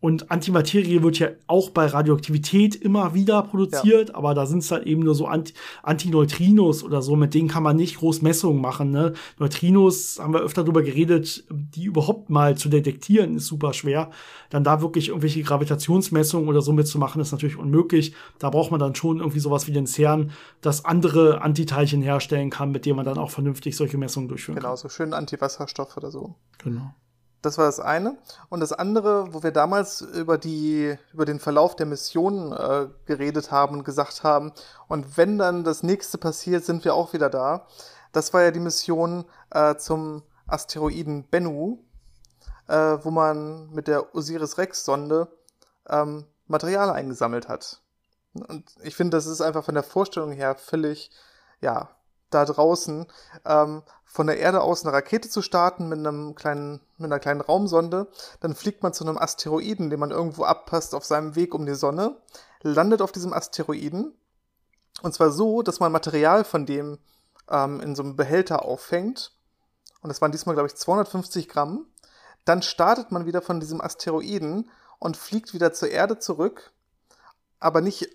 Und Antimaterie wird ja auch bei Radioaktivität immer wieder produziert, ja. aber da sind es halt eben nur so Anti Antineutrinos oder so, mit denen kann man nicht groß Messungen machen. Ne? Neutrinos haben wir öfter drüber geredet, die überhaupt mal zu detektieren, ist super schwer. Dann da wirklich irgendwelche Gravitationsmessungen oder so mitzumachen, ist natürlich unmöglich. Da braucht man dann schon irgendwie sowas wie den CERN, das andere Antiteilchen herstellen kann, mit dem man dann auch vernünftig solche Messungen durchführen genau, kann. Genau, so schön Antiwasserstoff oder so. Genau. Das war das eine. Und das andere, wo wir damals über die, über den Verlauf der Mission äh, geredet haben und gesagt haben, und wenn dann das nächste passiert, sind wir auch wieder da. Das war ja die Mission äh, zum Asteroiden Bennu, äh, wo man mit der Osiris-Rex-Sonde ähm, Material eingesammelt hat. Und ich finde, das ist einfach von der Vorstellung her völlig, ja, da draußen, ähm, von der Erde aus eine Rakete zu starten mit einem kleinen, mit einer kleinen Raumsonde. Dann fliegt man zu einem Asteroiden, den man irgendwo abpasst auf seinem Weg um die Sonne, landet auf diesem Asteroiden. Und zwar so, dass man Material von dem ähm, in so einem Behälter auffängt. Und das waren diesmal, glaube ich, 250 Gramm. Dann startet man wieder von diesem Asteroiden und fliegt wieder zur Erde zurück. Aber nicht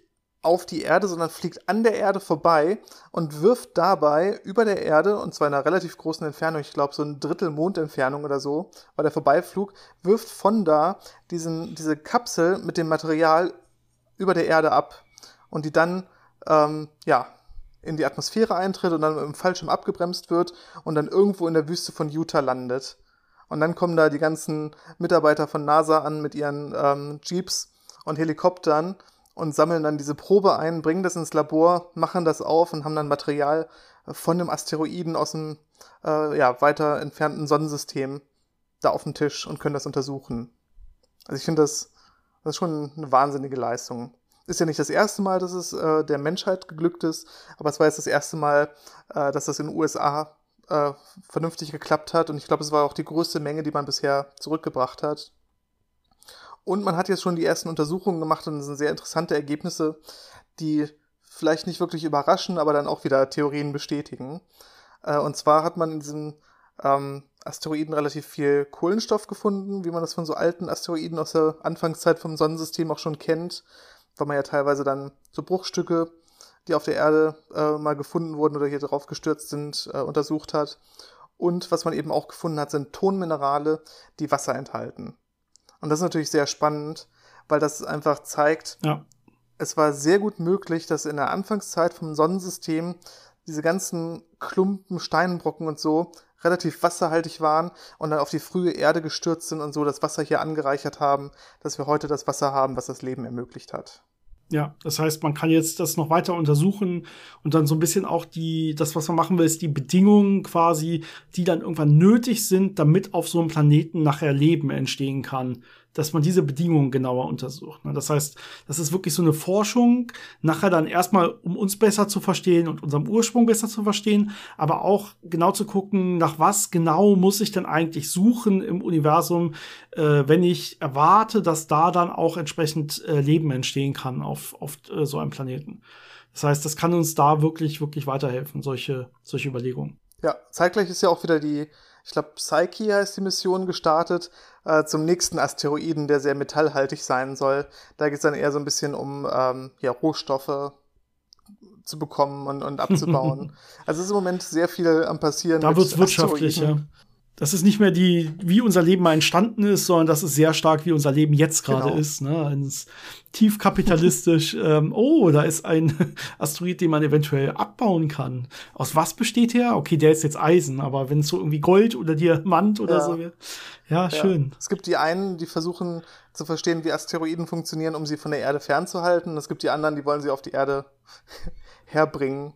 auf die Erde, sondern fliegt an der Erde vorbei und wirft dabei über der Erde, und zwar in einer relativ großen Entfernung, ich glaube so ein Drittel Mondentfernung oder so, war der Vorbeiflug, wirft von da diesen, diese Kapsel mit dem Material über der Erde ab und die dann, ähm, ja, in die Atmosphäre eintritt und dann im Fallschirm abgebremst wird und dann irgendwo in der Wüste von Utah landet. Und dann kommen da die ganzen Mitarbeiter von NASA an mit ihren ähm, Jeeps und Helikoptern und sammeln dann diese Probe ein, bringen das ins Labor, machen das auf und haben dann Material von dem Asteroiden aus dem äh, ja, weiter entfernten Sonnensystem da auf dem Tisch und können das untersuchen. Also ich finde das, das ist schon eine wahnsinnige Leistung. Ist ja nicht das erste Mal, dass es äh, der Menschheit geglückt ist, aber es war jetzt das erste Mal, äh, dass das in den USA äh, vernünftig geklappt hat und ich glaube, es war auch die größte Menge, die man bisher zurückgebracht hat. Und man hat jetzt schon die ersten Untersuchungen gemacht und es sind sehr interessante Ergebnisse, die vielleicht nicht wirklich überraschen, aber dann auch wieder Theorien bestätigen. Äh, und zwar hat man in diesem ähm, Asteroiden relativ viel Kohlenstoff gefunden, wie man das von so alten Asteroiden aus der Anfangszeit vom Sonnensystem auch schon kennt, weil man ja teilweise dann so Bruchstücke, die auf der Erde äh, mal gefunden wurden oder hier drauf gestürzt sind, äh, untersucht hat. Und was man eben auch gefunden hat, sind Tonminerale, die Wasser enthalten. Und das ist natürlich sehr spannend, weil das einfach zeigt, ja. es war sehr gut möglich, dass in der Anfangszeit vom Sonnensystem diese ganzen Klumpen, Steinbrocken und so relativ wasserhaltig waren und dann auf die frühe Erde gestürzt sind und so das Wasser hier angereichert haben, dass wir heute das Wasser haben, was das Leben ermöglicht hat. Ja, das heißt, man kann jetzt das noch weiter untersuchen und dann so ein bisschen auch die, das, was man machen will, ist die Bedingungen quasi, die dann irgendwann nötig sind, damit auf so einem Planeten nachher Leben entstehen kann dass man diese Bedingungen genauer untersucht. Ne? Das heißt, das ist wirklich so eine Forschung, nachher dann erstmal, um uns besser zu verstehen und unserem Ursprung besser zu verstehen, aber auch genau zu gucken, nach was genau muss ich denn eigentlich suchen im Universum, äh, wenn ich erwarte, dass da dann auch entsprechend äh, Leben entstehen kann auf, auf äh, so einem Planeten. Das heißt, das kann uns da wirklich, wirklich weiterhelfen, solche, solche Überlegungen. Ja, zeitgleich ist ja auch wieder die ich glaube, Psyche heißt die Mission gestartet, äh, zum nächsten Asteroiden, der sehr metallhaltig sein soll. Da geht es dann eher so ein bisschen um ähm, ja, Rohstoffe zu bekommen und, und abzubauen. also es ist im Moment sehr viel am passieren. Da wird es wirtschaftlich, ja das ist nicht mehr die, wie unser Leben mal entstanden ist, sondern das ist sehr stark, wie unser Leben jetzt gerade genau. ist. Ne? Ein tief kapitalistisch, ähm, oh, da ist ein Asteroid, den man eventuell abbauen kann. Aus was besteht der? Okay, der ist jetzt Eisen, aber wenn es so irgendwie Gold oder Diamant oder ja. so wäre. Ja, schön. Ja. Es gibt die einen, die versuchen zu verstehen, wie Asteroiden funktionieren, um sie von der Erde fernzuhalten. Es gibt die anderen, die wollen sie auf die Erde herbringen.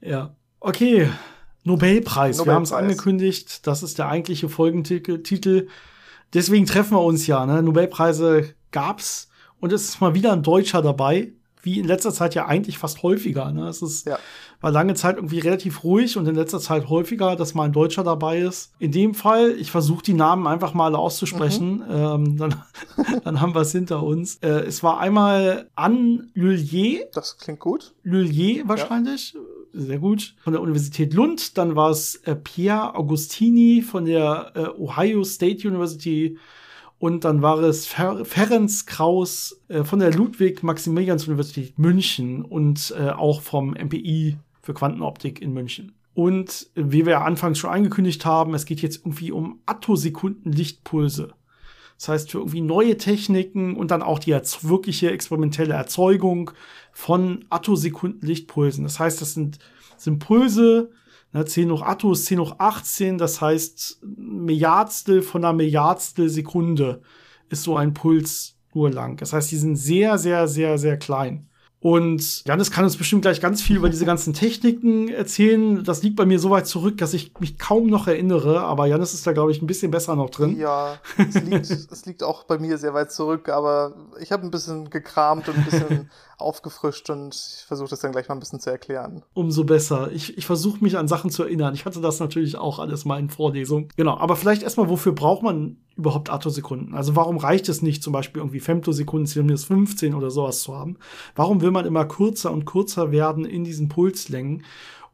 ja. Okay. Nobelpreis. Nobelpreis. Wir haben es angekündigt. Das ist der eigentliche Folgentitel. Deswegen treffen wir uns ja. Ne? Nobelpreise gab's und es ist mal wieder ein Deutscher dabei, wie in letzter Zeit ja eigentlich fast häufiger. Ne? Es ist, ja. war lange Zeit irgendwie relativ ruhig und in letzter Zeit häufiger, dass mal ein Deutscher dabei ist. In dem Fall, ich versuche die Namen einfach mal auszusprechen, mhm. ähm, dann, dann haben wir es hinter uns. Äh, es war einmal Anne Lullier. Das klingt gut. Lullier wahrscheinlich. Ja sehr gut. Von der Universität Lund. Dann war es äh, Pierre Augustini von der äh, Ohio State University. Und dann war es Fer Ferenc Kraus äh, von der Ludwig-Maximilians-Universität München und äh, auch vom MPI für Quantenoptik in München. Und wie wir ja anfangs schon angekündigt haben, es geht jetzt irgendwie um Attosekunden-Lichtpulse. Das heißt, für irgendwie neue Techniken und dann auch die wirkliche experimentelle Erzeugung von Attosekunden-Lichtpulsen. Das heißt, das sind, sind Pulse, ne, 10 hoch Atto ist 10 hoch 18, das heißt, Milliardstel von einer Milliardstel Sekunde ist so ein Puls nur lang. Das heißt, die sind sehr, sehr, sehr, sehr klein. Und Janis kann uns bestimmt gleich ganz viel über diese ganzen Techniken erzählen. Das liegt bei mir so weit zurück, dass ich mich kaum noch erinnere. Aber Janis ist da, glaube ich, ein bisschen besser noch drin. Ja, es liegt, es liegt auch bei mir sehr weit zurück. Aber ich habe ein bisschen gekramt und ein bisschen aufgefrischt und ich versuche das dann gleich mal ein bisschen zu erklären. Umso besser. Ich, ich versuche mich an Sachen zu erinnern. Ich hatte das natürlich auch alles mal in Vorlesung. Genau, aber vielleicht erstmal, wofür braucht man überhaupt Attosekunden? Also warum reicht es nicht, zum Beispiel irgendwie Femtosekunden, zumindest 15 oder sowas zu haben? Warum will man immer kürzer und kürzer werden in diesen Pulslängen?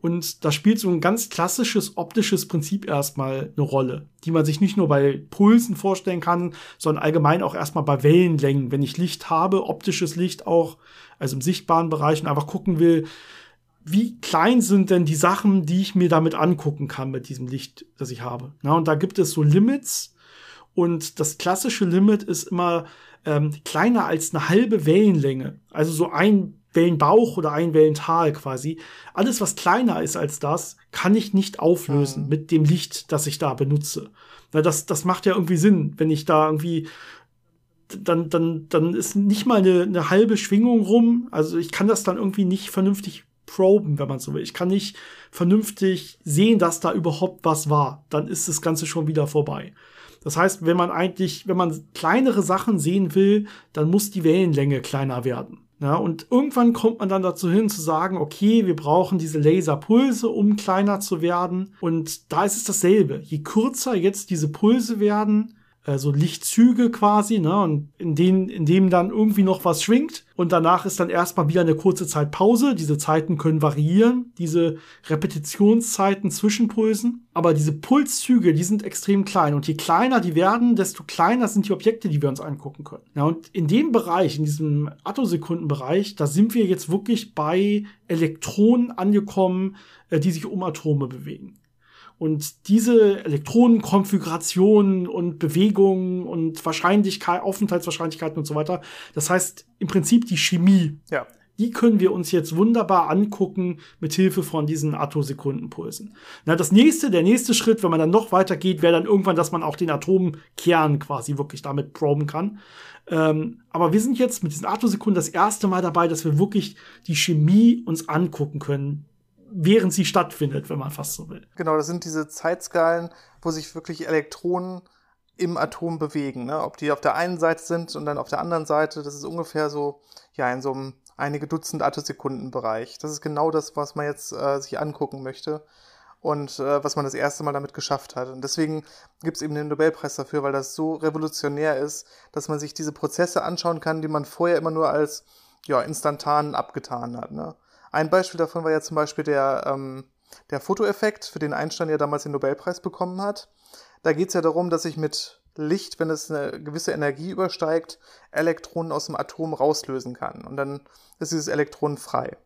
Und da spielt so ein ganz klassisches optisches Prinzip erstmal eine Rolle, die man sich nicht nur bei Pulsen vorstellen kann, sondern allgemein auch erstmal bei Wellenlängen. Wenn ich Licht habe, optisches Licht auch, also im sichtbaren Bereich und einfach gucken will, wie klein sind denn die Sachen, die ich mir damit angucken kann mit diesem Licht, das ich habe. Na, und da gibt es so Limits und das klassische Limit ist immer ähm, kleiner als eine halbe Wellenlänge. Also so ein Wellenbauch oder ein Wellental quasi. Alles, was kleiner ist als das, kann ich nicht auflösen mhm. mit dem Licht, das ich da benutze. Na, das, das macht ja irgendwie Sinn, wenn ich da irgendwie dann, dann, dann ist nicht mal eine, eine halbe Schwingung rum. Also ich kann das dann irgendwie nicht vernünftig proben, wenn man so will. Ich kann nicht vernünftig sehen, dass da überhaupt was war. Dann ist das Ganze schon wieder vorbei. Das heißt, wenn man eigentlich, wenn man kleinere Sachen sehen will, dann muss die Wellenlänge kleiner werden. Ja, und irgendwann kommt man dann dazu hin zu sagen, okay, wir brauchen diese Laserpulse, um kleiner zu werden. Und da ist es dasselbe. Je kürzer jetzt diese Pulse werden, äh, so Lichtzüge quasi, ne, und in denen, in dem dann irgendwie noch was schwingt. Und danach ist dann erstmal wieder eine kurze Zeit Pause. Diese Zeiten können variieren, diese Repetitionszeiten zwischen Pulsen. Aber diese Pulszüge, die sind extrem klein. Und je kleiner die werden, desto kleiner sind die Objekte, die wir uns angucken können. Ja, und in dem Bereich, in diesem Attosekundenbereich, da sind wir jetzt wirklich bei Elektronen angekommen, äh, die sich um Atome bewegen. Und diese Elektronenkonfigurationen und Bewegungen und Wahrscheinlichkeit, Aufenthaltswahrscheinlichkeiten und so weiter, das heißt im Prinzip die Chemie, ja. die können wir uns jetzt wunderbar angucken mit Hilfe von diesen Attosekundenpulsen. Na, das nächste, der nächste Schritt, wenn man dann noch weiter geht, wäre dann irgendwann, dass man auch den Atomkern quasi wirklich damit proben kann. Ähm, aber wir sind jetzt mit diesen Attosekunden das erste Mal dabei, dass wir wirklich die Chemie uns angucken können während sie stattfindet, wenn man fast so will. Genau, das sind diese Zeitskalen, wo sich wirklich Elektronen im Atom bewegen. Ne? Ob die auf der einen Seite sind und dann auf der anderen Seite, das ist ungefähr so, ja, in so einem einige Dutzend Attosekunden-Bereich. Das ist genau das, was man jetzt äh, sich angucken möchte und äh, was man das erste Mal damit geschafft hat. Und deswegen gibt es eben den Nobelpreis dafür, weil das so revolutionär ist, dass man sich diese Prozesse anschauen kann, die man vorher immer nur als ja, instantan abgetan hat. Ne? Ein Beispiel davon war ja zum Beispiel der, ähm, der Fotoeffekt, für den Einstein ja damals den Nobelpreis bekommen hat. Da geht es ja darum, dass ich mit Licht, wenn es eine gewisse Energie übersteigt, Elektronen aus dem Atom rauslösen kann. Und dann ist dieses Elektron frei.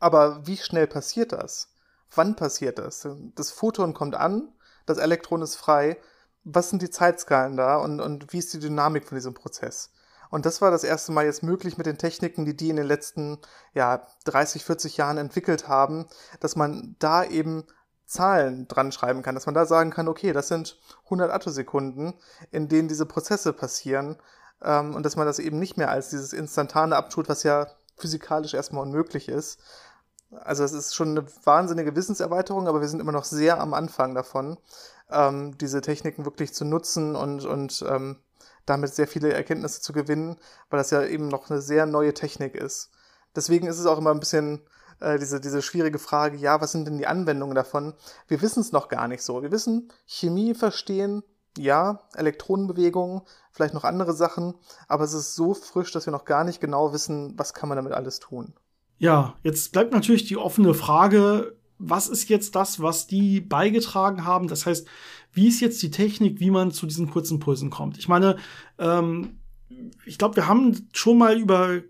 Aber wie schnell passiert das? Wann passiert das? Das Photon kommt an, das Elektron ist frei. Was sind die Zeitskalen da und, und wie ist die Dynamik von diesem Prozess? Und das war das erste Mal jetzt möglich mit den Techniken, die die in den letzten ja, 30, 40 Jahren entwickelt haben, dass man da eben Zahlen dran schreiben kann, dass man da sagen kann, okay, das sind 100 Attosekunden, in denen diese Prozesse passieren ähm, und dass man das eben nicht mehr als dieses Instantane abtut, was ja physikalisch erstmal unmöglich ist. Also es ist schon eine wahnsinnige Wissenserweiterung, aber wir sind immer noch sehr am Anfang davon, ähm, diese Techniken wirklich zu nutzen und, und ähm, damit sehr viele Erkenntnisse zu gewinnen, weil das ja eben noch eine sehr neue Technik ist. Deswegen ist es auch immer ein bisschen äh, diese, diese schwierige Frage, ja, was sind denn die Anwendungen davon? Wir wissen es noch gar nicht so. Wir wissen Chemie verstehen, ja, Elektronenbewegungen, vielleicht noch andere Sachen, aber es ist so frisch, dass wir noch gar nicht genau wissen, was kann man damit alles tun. Ja, jetzt bleibt natürlich die offene Frage, was ist jetzt das, was die beigetragen haben? Das heißt, wie ist jetzt die Technik, wie man zu diesen kurzen Pulsen kommt? Ich meine, ähm, ich glaube, wir haben schon mal über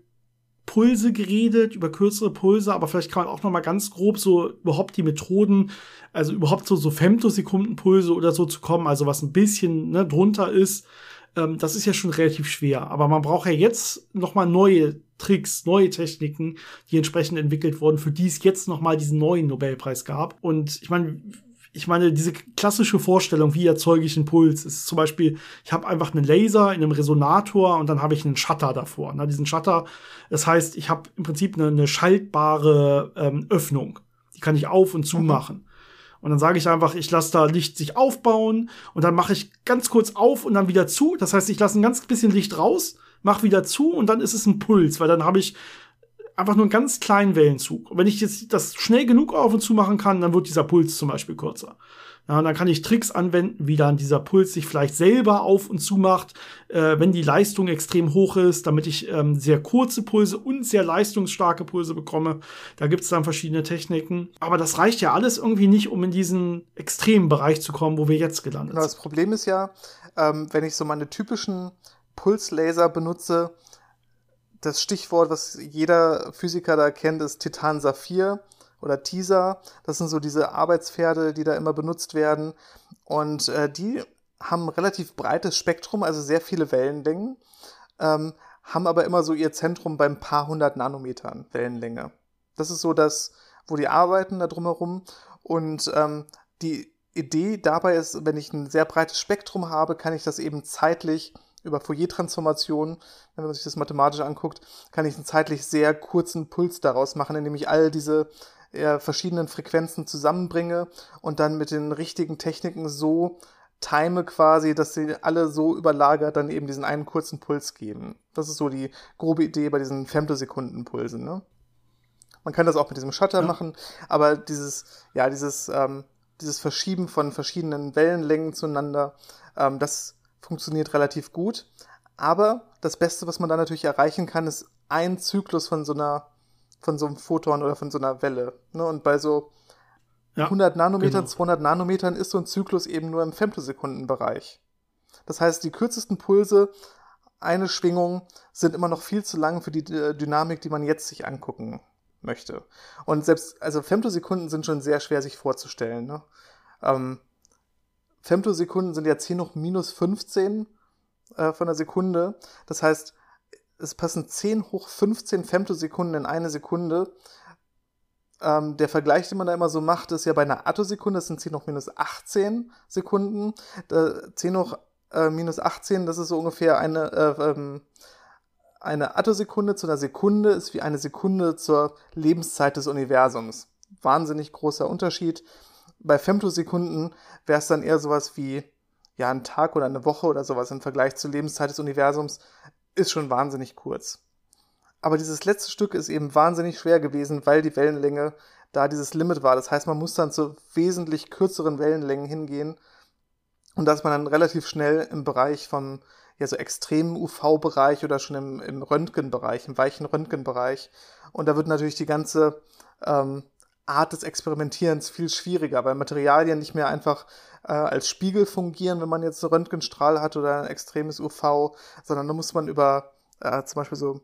Pulse geredet, über kürzere Pulse, aber vielleicht kann man auch noch mal ganz grob so überhaupt die Methoden, also überhaupt so, so Femtosekundenpulse oder so zu kommen, also was ein bisschen ne, drunter ist, ähm, das ist ja schon relativ schwer. Aber man braucht ja jetzt noch mal neue Tricks, neue Techniken, die entsprechend entwickelt wurden, für die es jetzt noch mal diesen neuen Nobelpreis gab. Und ich meine, ich meine, diese klassische Vorstellung, wie erzeuge ich einen Puls, ist zum Beispiel, ich habe einfach einen Laser in einem Resonator und dann habe ich einen Shutter davor. Ne? Diesen Shutter, das heißt, ich habe im Prinzip eine, eine schaltbare ähm, Öffnung. Die kann ich auf und zu mhm. machen. Und dann sage ich einfach, ich lasse da Licht sich aufbauen und dann mache ich ganz kurz auf und dann wieder zu. Das heißt, ich lasse ein ganz bisschen Licht raus, mache wieder zu und dann ist es ein Puls, weil dann habe ich einfach nur einen ganz kleinen Wellenzug. Und wenn ich jetzt das schnell genug auf und zu machen kann, dann wird dieser Puls zum Beispiel kürzer. Ja, und dann kann ich Tricks anwenden, wie dann dieser Puls sich vielleicht selber auf und zu macht, äh, wenn die Leistung extrem hoch ist, damit ich ähm, sehr kurze Pulse und sehr leistungsstarke Pulse bekomme. Da gibt es dann verschiedene Techniken. Aber das reicht ja alles irgendwie nicht, um in diesen extremen Bereich zu kommen, wo wir jetzt gelandet genau, sind. Das Problem ist ja, ähm, wenn ich so meine typischen Pulslaser benutze, das Stichwort, was jeder Physiker da kennt, ist Titan-Saphir oder TISA. Das sind so diese Arbeitspferde, die da immer benutzt werden. Und äh, die haben relativ breites Spektrum, also sehr viele Wellenlängen, ähm, haben aber immer so ihr Zentrum beim paar hundert Nanometern Wellenlänge. Das ist so das, wo die arbeiten da drumherum. Und ähm, die Idee dabei ist, wenn ich ein sehr breites Spektrum habe, kann ich das eben zeitlich über Fourier-Transformationen, wenn man sich das mathematisch anguckt, kann ich einen zeitlich sehr kurzen Puls daraus machen, indem ich all diese äh, verschiedenen Frequenzen zusammenbringe und dann mit den richtigen Techniken so time quasi, dass sie alle so überlagert dann eben diesen einen kurzen Puls geben. Das ist so die grobe Idee bei diesen Femtosekundenpulsen. Ne? Man kann das auch mit diesem Shutter ja. machen, aber dieses, ja, dieses, ähm, dieses Verschieben von verschiedenen Wellenlängen zueinander, ähm, das funktioniert relativ gut. Aber das Beste, was man da natürlich erreichen kann, ist ein Zyklus von so einer, von so einem Photon oder von so einer Welle. Ne? Und bei so ja, 100 Nanometern, genau. 200 Nanometern ist so ein Zyklus eben nur im Femtosekundenbereich. Das heißt, die kürzesten Pulse, eine Schwingung, sind immer noch viel zu lang für die Dynamik, die man jetzt sich angucken möchte. Und selbst, also Femtosekunden sind schon sehr schwer sich vorzustellen. Ne? Ähm, Femtosekunden sind ja 10 hoch minus 15 äh, von der Sekunde. Das heißt, es passen 10 hoch 15 Femtosekunden in eine Sekunde. Ähm, der Vergleich, den man da immer so macht, ist ja bei einer Attosekunde, das sind 10 hoch minus 18 Sekunden. Da, 10 hoch äh, minus 18, das ist so ungefähr eine, äh, ähm, eine Attosekunde zu einer Sekunde, ist wie eine Sekunde zur Lebenszeit des Universums. Wahnsinnig großer Unterschied. Bei Femtosekunden wäre es dann eher sowas wie ja, ein Tag oder eine Woche oder sowas im Vergleich zur Lebenszeit des Universums ist schon wahnsinnig kurz. Aber dieses letzte Stück ist eben wahnsinnig schwer gewesen, weil die Wellenlänge da dieses Limit war. Das heißt, man muss dann zu wesentlich kürzeren Wellenlängen hingehen. Und da ist man dann relativ schnell im Bereich vom ja, so extremen UV-Bereich oder schon im, im Röntgenbereich, im weichen Röntgenbereich. Und da wird natürlich die ganze ähm, Art des Experimentierens viel schwieriger, weil Materialien nicht mehr einfach äh, als Spiegel fungieren, wenn man jetzt einen Röntgenstrahl hat oder ein extremes UV, sondern da muss man über äh, zum Beispiel so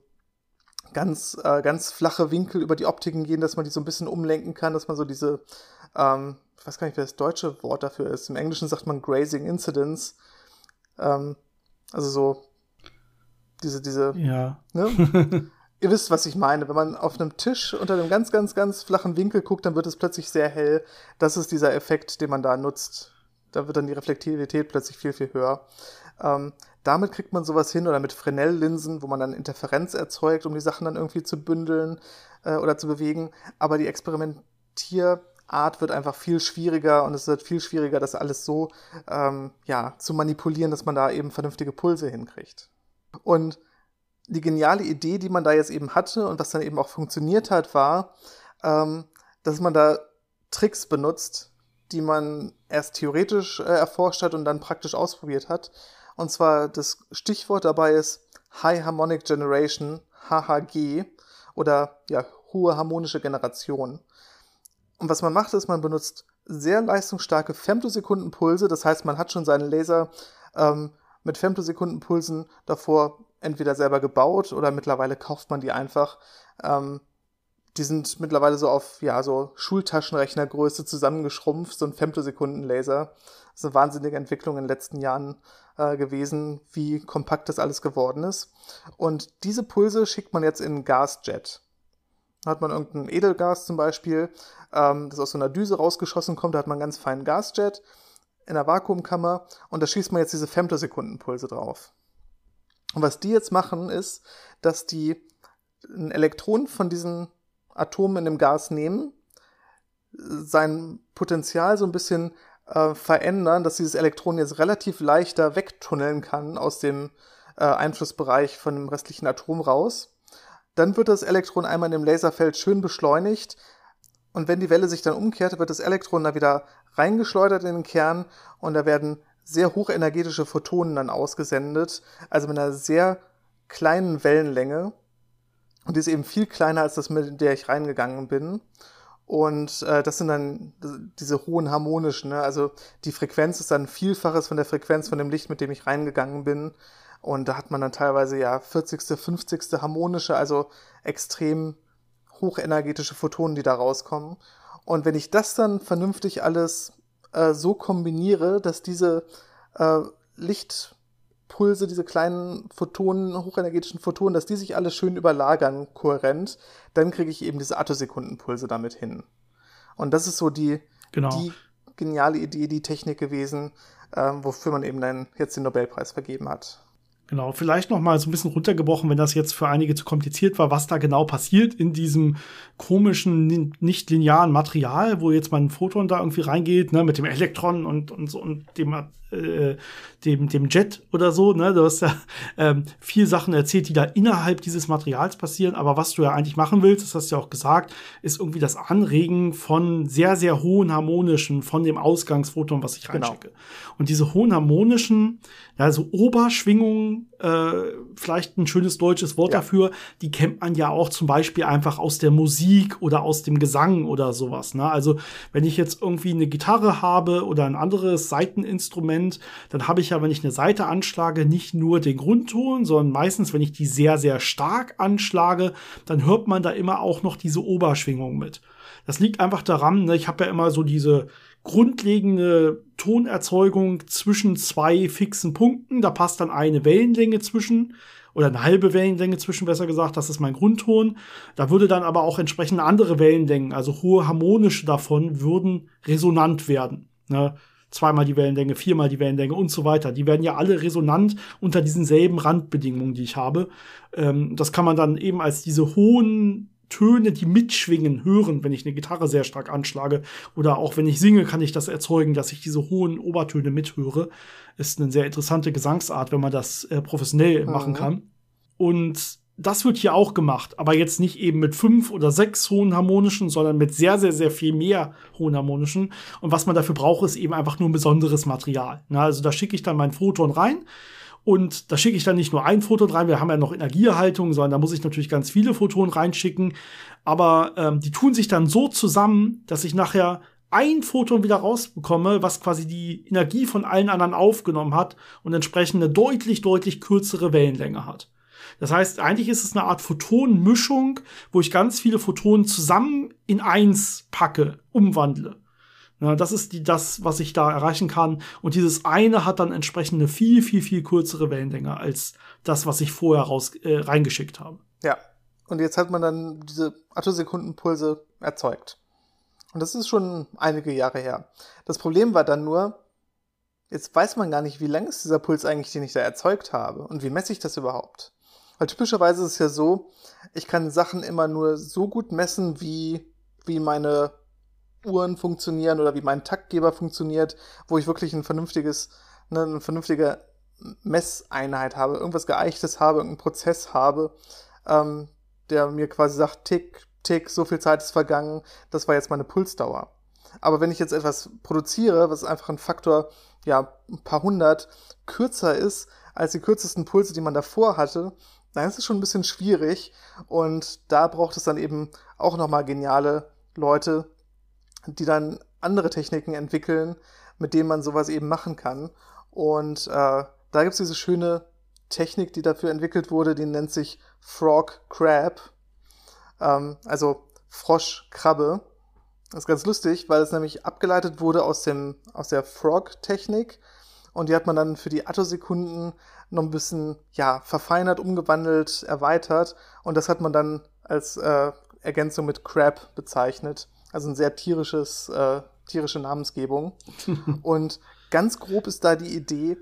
ganz, äh, ganz flache Winkel über die Optiken gehen, dass man die so ein bisschen umlenken kann, dass man so diese, ähm, ich weiß gar nicht, wer das deutsche Wort dafür ist. Im Englischen sagt man Grazing Incidence. Ähm, also so diese, diese, ja. ne? Ihr wisst, was ich meine. Wenn man auf einem Tisch unter einem ganz, ganz, ganz flachen Winkel guckt, dann wird es plötzlich sehr hell. Das ist dieser Effekt, den man da nutzt. Da wird dann die Reflektivität plötzlich viel, viel höher. Ähm, damit kriegt man sowas hin oder mit Fresnel-Linsen, wo man dann Interferenz erzeugt, um die Sachen dann irgendwie zu bündeln äh, oder zu bewegen. Aber die Experimentierart wird einfach viel schwieriger und es wird viel schwieriger, das alles so ähm, ja, zu manipulieren, dass man da eben vernünftige Pulse hinkriegt. Und die geniale Idee, die man da jetzt eben hatte und was dann eben auch funktioniert hat, war, ähm, dass man da Tricks benutzt, die man erst theoretisch äh, erforscht hat und dann praktisch ausprobiert hat. Und zwar das Stichwort dabei ist High Harmonic Generation, HHG, oder ja, hohe harmonische Generation. Und was man macht, ist, man benutzt sehr leistungsstarke Femtosekundenpulse, das heißt, man hat schon seinen Laser ähm, mit Femtosekundenpulsen davor entweder selber gebaut oder mittlerweile kauft man die einfach. Ähm, die sind mittlerweile so auf, ja, so Schultaschenrechnergröße zusammengeschrumpft, so ein Femtosekunden-Laser. Das ist eine wahnsinnige Entwicklung in den letzten Jahren äh, gewesen, wie kompakt das alles geworden ist. Und diese Pulse schickt man jetzt in Gasjet. Da hat man irgendein Edelgas zum Beispiel, ähm, das aus so einer Düse rausgeschossen kommt, da hat man einen ganz feinen Gasjet in der Vakuumkammer und da schießt man jetzt diese Femtosekundenpulse drauf. Und was die jetzt machen, ist, dass die ein Elektron von diesen Atomen in dem Gas nehmen, sein Potenzial so ein bisschen äh, verändern, dass dieses Elektron jetzt relativ leichter wegtunneln kann aus dem äh, Einflussbereich von dem restlichen Atom raus. Dann wird das Elektron einmal in dem Laserfeld schön beschleunigt und wenn die Welle sich dann umkehrt, wird das Elektron da wieder reingeschleudert in den Kern und da werden sehr hochenergetische Photonen dann ausgesendet, also mit einer sehr kleinen Wellenlänge. Und die ist eben viel kleiner als das, mit der ich reingegangen bin. Und äh, das sind dann diese hohen harmonischen, ne? also die Frequenz ist dann Vielfaches von der Frequenz von dem Licht, mit dem ich reingegangen bin. Und da hat man dann teilweise ja 40., 50. harmonische, also extrem hochenergetische Photonen, die da rauskommen. Und wenn ich das dann vernünftig alles äh, so kombiniere, dass diese äh, Lichtpulse, diese kleinen Photonen, hochenergetischen Photonen, dass die sich alle schön überlagern, kohärent, dann kriege ich eben diese Attosekundenpulse damit hin. Und das ist so die, genau. die geniale Idee, die Technik gewesen, äh, wofür man eben dann jetzt den Nobelpreis vergeben hat. Genau, vielleicht noch mal so ein bisschen runtergebrochen, wenn das jetzt für einige zu kompliziert war, was da genau passiert in diesem komischen, nicht linearen Material, wo jetzt mal ein Photon da irgendwie reingeht, ne, mit dem Elektron und, und so und dem äh, dem, dem Jet oder so. Ne? Du hast ja ähm, viel Sachen erzählt, die da innerhalb dieses Materials passieren. Aber was du ja eigentlich machen willst, das hast du ja auch gesagt, ist irgendwie das Anregen von sehr, sehr hohen harmonischen, von dem Ausgangsphoton, was ich genau. reinschicke. Genau. Und diese hohen harmonischen, ja, so Oberschwingungen, äh, vielleicht ein schönes deutsches Wort ja. dafür, die kennt man ja auch zum Beispiel einfach aus der Musik oder aus dem Gesang oder sowas. Ne? Also wenn ich jetzt irgendwie eine Gitarre habe oder ein anderes Seiteninstrument, Instrument, dann habe ich ja, wenn ich eine Seite anschlage, nicht nur den Grundton, sondern meistens, wenn ich die sehr, sehr stark anschlage, dann hört man da immer auch noch diese Oberschwingung mit. Das liegt einfach daran, ne, ich habe ja immer so diese grundlegende Tonerzeugung zwischen zwei fixen Punkten. Da passt dann eine Wellenlänge zwischen oder eine halbe Wellenlänge zwischen, besser gesagt, das ist mein Grundton. Da würde dann aber auch entsprechend andere Wellenlängen, also hohe harmonische davon, würden resonant werden. Ne? Zweimal die Wellenlänge, viermal die Wellenlänge und so weiter. Die werden ja alle resonant unter diesen selben Randbedingungen, die ich habe. Ähm, das kann man dann eben als diese hohen Töne, die mitschwingen, hören, wenn ich eine Gitarre sehr stark anschlage. Oder auch wenn ich singe, kann ich das erzeugen, dass ich diese hohen Obertöne mithöre. Ist eine sehr interessante Gesangsart, wenn man das äh, professionell mhm. machen kann. Und das wird hier auch gemacht, aber jetzt nicht eben mit fünf oder sechs hohen harmonischen, sondern mit sehr, sehr, sehr viel mehr hohen harmonischen. Und was man dafür braucht, ist eben einfach nur ein besonderes Material. Na, also da schicke ich dann mein Photon rein. Und da schicke ich dann nicht nur ein Photon rein, wir haben ja noch Energieerhaltung, sondern da muss ich natürlich ganz viele Photonen reinschicken. Aber ähm, die tun sich dann so zusammen, dass ich nachher ein Photon wieder rausbekomme, was quasi die Energie von allen anderen aufgenommen hat und entsprechend eine deutlich, deutlich kürzere Wellenlänge hat. Das heißt, eigentlich ist es eine Art Photonenmischung, wo ich ganz viele Photonen zusammen in eins packe, umwandle. Ja, das ist die, das, was ich da erreichen kann. Und dieses eine hat dann entsprechend eine viel, viel, viel kürzere Wellenlänge als das, was ich vorher raus, äh, reingeschickt habe. Ja. Und jetzt hat man dann diese Attosekundenpulse erzeugt. Und das ist schon einige Jahre her. Das Problem war dann nur, jetzt weiß man gar nicht, wie lang ist dieser Puls eigentlich, den ich da erzeugt habe. Und wie messe ich das überhaupt? Weil typischerweise ist es ja so, ich kann Sachen immer nur so gut messen, wie, wie meine Uhren funktionieren oder wie mein Taktgeber funktioniert, wo ich wirklich ein vernünftiges, ne, eine vernünftige Messeinheit habe, irgendwas Geeichtes habe, irgendeinen Prozess habe, ähm, der mir quasi sagt, tick, tick, so viel Zeit ist vergangen, das war jetzt meine Pulsdauer. Aber wenn ich jetzt etwas produziere, was einfach ein Faktor, ja, ein paar hundert kürzer ist als die kürzesten Pulse, die man davor hatte, dann ist es schon ein bisschen schwierig und da braucht es dann eben auch nochmal geniale Leute, die dann andere Techniken entwickeln, mit denen man sowas eben machen kann. Und äh, da gibt es diese schöne Technik, die dafür entwickelt wurde, die nennt sich Frog Crab, ähm, also Frosch-Krabbe. Das ist ganz lustig, weil es nämlich abgeleitet wurde aus, dem, aus der Frog-Technik und die hat man dann für die Attosekunden noch ein bisschen, ja, verfeinert, umgewandelt, erweitert. Und das hat man dann als äh, Ergänzung mit Crab bezeichnet. Also ein sehr tierisches, äh, tierische Namensgebung. und ganz grob ist da die Idee,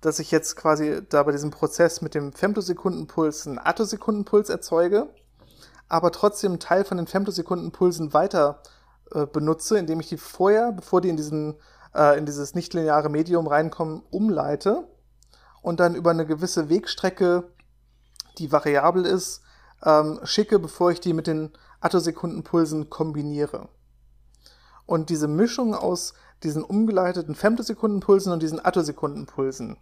dass ich jetzt quasi da bei diesem Prozess mit dem Femtosekundenpuls einen Attosekundenpuls erzeuge, aber trotzdem einen Teil von den Femtosekundenpulsen weiter äh, benutze, indem ich die vorher, bevor die in diesen äh, in dieses nichtlineare Medium reinkommen, umleite und dann über eine gewisse Wegstrecke, die variabel ist, ähm, schicke, bevor ich die mit den Attosekundenpulsen kombiniere. Und diese Mischung aus diesen umgeleiteten Femtosekundenpulsen und diesen Attosekundenpulsen,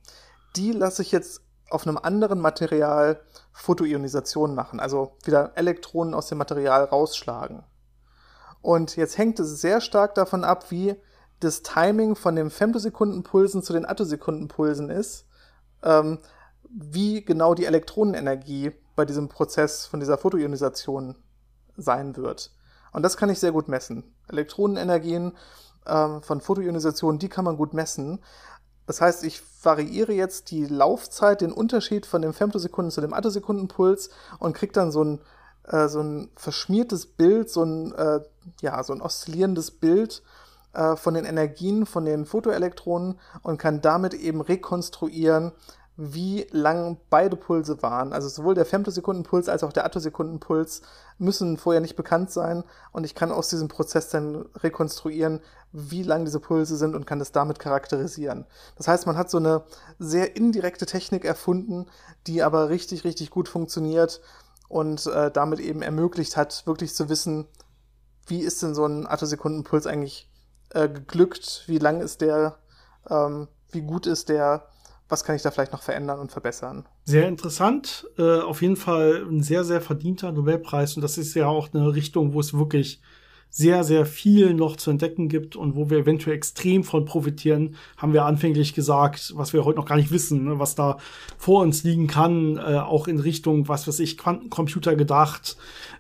die lasse ich jetzt auf einem anderen Material Photoionisation machen, also wieder Elektronen aus dem Material rausschlagen. Und jetzt hängt es sehr stark davon ab, wie das Timing von den Femtosekundenpulsen zu den Attosekundenpulsen ist, ähm, wie genau die Elektronenenergie bei diesem Prozess von dieser Photoionisation sein wird. Und das kann ich sehr gut messen. Elektronenenergien ähm, von Photoionisation, die kann man gut messen. Das heißt, ich variiere jetzt die Laufzeit, den Unterschied von dem Femtosekunden zu dem Attosekundenpuls und kriege dann so ein, äh, so ein verschmiertes Bild, so ein, äh, ja, so ein oszillierendes Bild äh, von den Energien von den Photoelektronen und kann damit eben rekonstruieren, wie lang beide Pulse waren. Also sowohl der Femtosekundenpuls als auch der Attosekundenpuls müssen vorher nicht bekannt sein und ich kann aus diesem Prozess dann rekonstruieren, wie lang diese Pulse sind und kann das damit charakterisieren. Das heißt, man hat so eine sehr indirekte Technik erfunden, die aber richtig, richtig gut funktioniert und äh, damit eben ermöglicht hat, wirklich zu wissen, wie ist denn so ein Attosekundenpuls eigentlich äh, geglückt, wie lang ist der, ähm, wie gut ist der, was kann ich da vielleicht noch verändern und verbessern. Sehr interessant, äh, auf jeden Fall ein sehr, sehr verdienter Nobelpreis und das ist ja auch eine Richtung, wo es wirklich sehr, sehr viel noch zu entdecken gibt und wo wir eventuell extrem von profitieren, haben wir anfänglich gesagt, was wir heute noch gar nicht wissen, ne, was da vor uns liegen kann, äh, auch in Richtung, was weiß ich, Quantencomputer gedacht,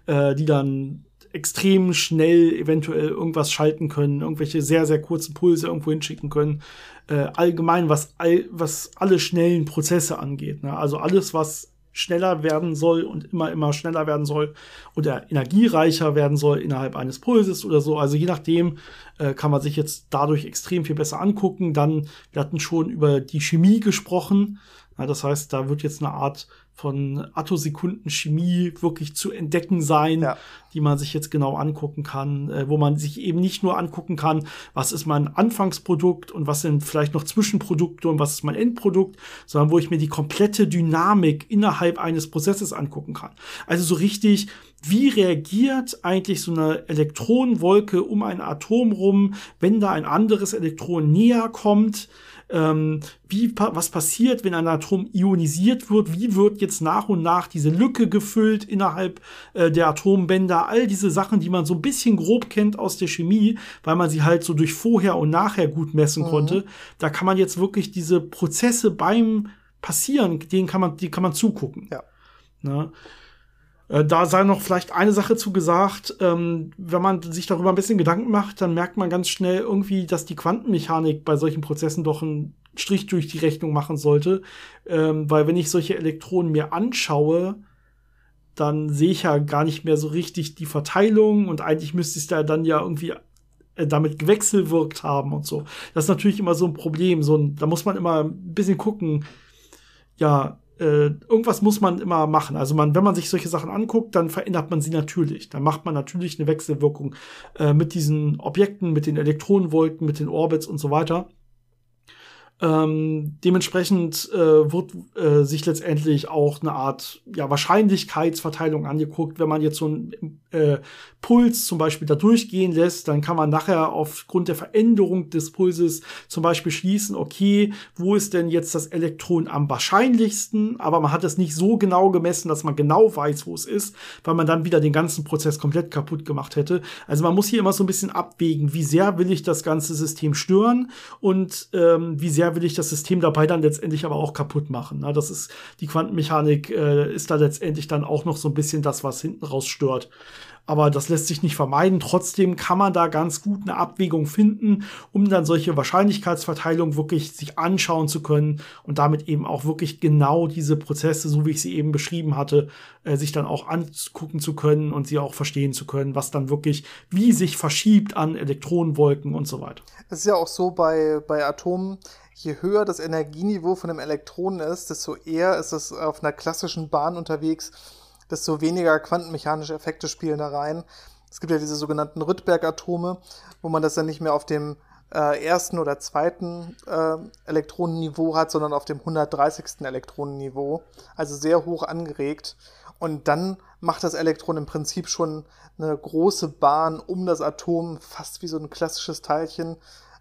äh, die dann extrem schnell eventuell irgendwas schalten können, irgendwelche sehr, sehr kurzen Pulse irgendwo hinschicken können. Äh, allgemein, was, all, was alle schnellen Prozesse angeht. Ne? Also alles, was schneller werden soll und immer, immer schneller werden soll oder energiereicher werden soll innerhalb eines Pulses oder so. Also je nachdem äh, kann man sich jetzt dadurch extrem viel besser angucken. Dann, wir hatten schon über die Chemie gesprochen. Ja, das heißt, da wird jetzt eine Art von Attosekunden Chemie wirklich zu entdecken sein, ja. die man sich jetzt genau angucken kann, äh, wo man sich eben nicht nur angucken kann, was ist mein Anfangsprodukt und was sind vielleicht noch Zwischenprodukte und was ist mein Endprodukt, sondern wo ich mir die komplette Dynamik innerhalb eines Prozesses angucken kann. Also so richtig, wie reagiert eigentlich so eine Elektronenwolke um ein Atom rum, wenn da ein anderes Elektron näher kommt? Ähm, wie, was passiert, wenn ein Atom ionisiert wird, wie wird jetzt nach und nach diese Lücke gefüllt innerhalb äh, der Atombänder, all diese Sachen, die man so ein bisschen grob kennt aus der Chemie, weil man sie halt so durch vorher und nachher gut messen mhm. konnte. Da kann man jetzt wirklich diese Prozesse beim Passieren, denen kann man, die kann man zugucken. Ja. Ne? Äh, da sei noch vielleicht eine Sache zu gesagt, ähm, wenn man sich darüber ein bisschen Gedanken macht, dann merkt man ganz schnell irgendwie, dass die Quantenmechanik bei solchen Prozessen doch einen Strich durch die Rechnung machen sollte. Ähm, weil wenn ich solche Elektronen mir anschaue, dann sehe ich ja gar nicht mehr so richtig die Verteilung und eigentlich müsste es da dann ja irgendwie äh, damit gewechselwirkt haben und so. Das ist natürlich immer so ein Problem. So ein, da muss man immer ein bisschen gucken, ja, äh, irgendwas muss man immer machen. Also man, wenn man sich solche Sachen anguckt, dann verändert man sie natürlich. Dann macht man natürlich eine Wechselwirkung äh, mit diesen Objekten, mit den Elektronenwolken, mit den Orbits und so weiter. Ähm, dementsprechend äh, wird äh, sich letztendlich auch eine Art ja, Wahrscheinlichkeitsverteilung angeguckt. Wenn man jetzt so einen äh, Puls zum Beispiel da durchgehen lässt, dann kann man nachher aufgrund der Veränderung des Pulses zum Beispiel schließen, okay, wo ist denn jetzt das Elektron am wahrscheinlichsten? Aber man hat es nicht so genau gemessen, dass man genau weiß, wo es ist, weil man dann wieder den ganzen Prozess komplett kaputt gemacht hätte. Also man muss hier immer so ein bisschen abwägen, wie sehr will ich das ganze System stören und ähm, wie sehr will ich das System dabei dann letztendlich aber auch kaputt machen. Na, das ist, die Quantenmechanik äh, ist da letztendlich dann auch noch so ein bisschen das, was hinten raus stört. Aber das lässt sich nicht vermeiden. Trotzdem kann man da ganz gut eine Abwägung finden, um dann solche Wahrscheinlichkeitsverteilung wirklich sich anschauen zu können und damit eben auch wirklich genau diese Prozesse, so wie ich sie eben beschrieben hatte, äh, sich dann auch angucken zu können und sie auch verstehen zu können, was dann wirklich, wie sich verschiebt an Elektronenwolken und so weiter. Es ist ja auch so bei, bei Atomen, je höher das Energieniveau von einem Elektron ist, desto eher ist es auf einer klassischen Bahn unterwegs, desto weniger quantenmechanische Effekte spielen da rein. Es gibt ja diese sogenannten Rydberg-Atome, wo man das dann nicht mehr auf dem äh, ersten oder zweiten äh, Elektronenniveau hat, sondern auf dem 130. Elektronenniveau, also sehr hoch angeregt. Und dann macht das Elektron im Prinzip schon eine große Bahn um das Atom, fast wie so ein klassisches Teilchen.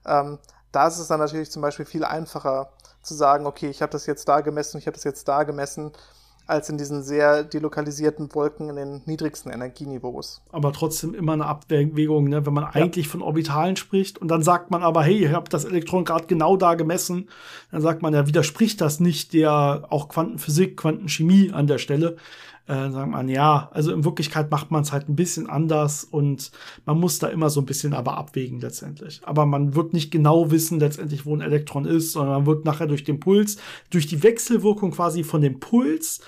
Ähm, da ist es dann natürlich zum Beispiel viel einfacher zu sagen, okay, ich habe das jetzt da gemessen, ich habe das jetzt da gemessen, als in diesen sehr delokalisierten Wolken in den niedrigsten Energieniveaus. Aber trotzdem immer eine Abwägung, ne? wenn man ja. eigentlich von Orbitalen spricht und dann sagt man aber, hey, ich habe das Elektron gerade genau da gemessen, dann sagt man ja, widerspricht das nicht der auch Quantenphysik, Quantenchemie an der Stelle äh, sagt man, ja, also in Wirklichkeit macht man es halt ein bisschen anders und man muss da immer so ein bisschen aber abwägen letztendlich. Aber man wird nicht genau wissen letztendlich, wo ein Elektron ist, sondern man wird nachher durch den Puls, durch die Wechselwirkung quasi von dem Puls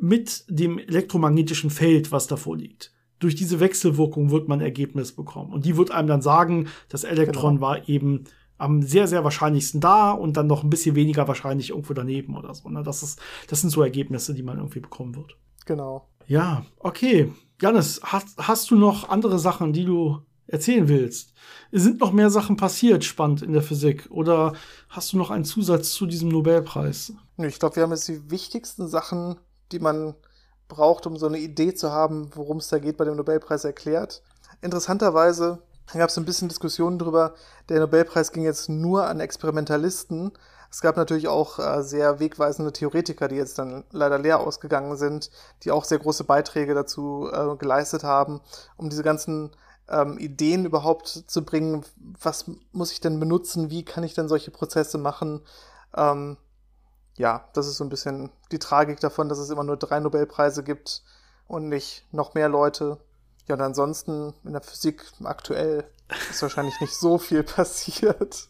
mit dem elektromagnetischen Feld, was davor liegt. Durch diese Wechselwirkung wird man Ergebnis bekommen. Und die wird einem dann sagen, das Elektron genau. war eben am sehr, sehr wahrscheinlichsten da und dann noch ein bisschen weniger wahrscheinlich irgendwo daneben oder so. Ne? Das, ist, das sind so Ergebnisse, die man irgendwie bekommen wird. Genau. Ja, okay. Janis, hast, hast du noch andere Sachen, die du erzählen willst? Sind noch mehr Sachen passiert, spannend in der Physik? Oder hast du noch einen Zusatz zu diesem Nobelpreis? Ich glaube, wir haben jetzt die wichtigsten Sachen, die man braucht, um so eine Idee zu haben, worum es da geht bei dem Nobelpreis erklärt. Interessanterweise gab es ein bisschen Diskussionen darüber, der Nobelpreis ging jetzt nur an Experimentalisten. Es gab natürlich auch äh, sehr wegweisende Theoretiker, die jetzt dann leider leer ausgegangen sind, die auch sehr große Beiträge dazu äh, geleistet haben, um diese ganzen ähm, Ideen überhaupt zu bringen. Was muss ich denn benutzen? Wie kann ich denn solche Prozesse machen? Ähm, ja, das ist so ein bisschen die Tragik davon, dass es immer nur drei Nobelpreise gibt und nicht noch mehr Leute. Ja, und ansonsten in der Physik aktuell ist wahrscheinlich nicht so viel passiert.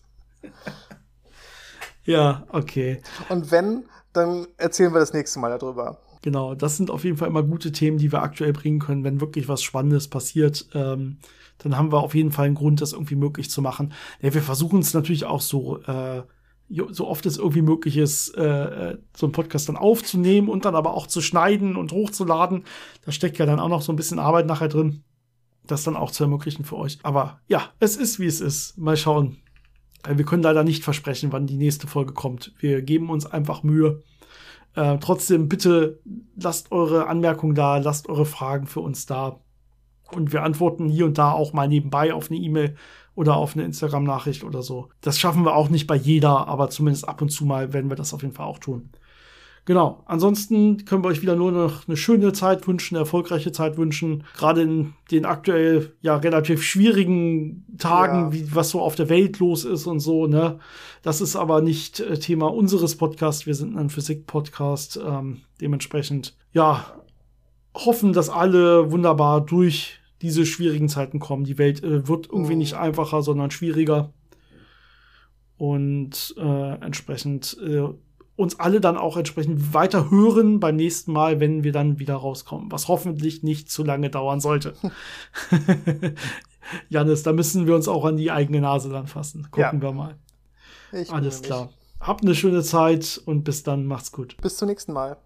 Ja, okay. Und wenn, dann erzählen wir das nächste Mal darüber. Genau, das sind auf jeden Fall immer gute Themen, die wir aktuell bringen können, wenn wirklich was Spannendes passiert. Ähm, dann haben wir auf jeden Fall einen Grund, das irgendwie möglich zu machen. Ja, wir versuchen es natürlich auch so, äh, so oft es irgendwie möglich ist, äh, äh, so einen Podcast dann aufzunehmen und dann aber auch zu schneiden und hochzuladen. Da steckt ja dann auch noch so ein bisschen Arbeit nachher drin, das dann auch zu ermöglichen für euch. Aber ja, es ist, wie es ist. Mal schauen. Äh, wir können leider nicht versprechen, wann die nächste Folge kommt. Wir geben uns einfach Mühe. Äh, trotzdem, bitte lasst eure Anmerkungen da, lasst eure Fragen für uns da. Und wir antworten hier und da auch mal nebenbei auf eine E-Mail oder auf eine Instagram-Nachricht oder so. Das schaffen wir auch nicht bei jeder, aber zumindest ab und zu mal werden wir das auf jeden Fall auch tun. Genau. Ansonsten können wir euch wieder nur noch eine schöne Zeit wünschen, eine erfolgreiche Zeit wünschen. Gerade in den aktuell ja relativ schwierigen Tagen, ja. wie was so auf der Welt los ist und so. Ne, das ist aber nicht äh, Thema unseres Podcasts. Wir sind ein Physik-Podcast. Ähm, dementsprechend ja hoffen, dass alle wunderbar durch diese schwierigen Zeiten kommen. Die Welt äh, wird irgendwie mhm. nicht einfacher, sondern schwieriger. Und äh, entsprechend äh, uns alle dann auch entsprechend weiter hören beim nächsten Mal, wenn wir dann wieder rauskommen. Was hoffentlich nicht zu lange dauern sollte. Janis, da müssen wir uns auch an die eigene Nase dann fassen. Gucken ja. wir mal. Ich Alles klar. Habt eine schöne Zeit und bis dann. Macht's gut. Bis zum nächsten Mal.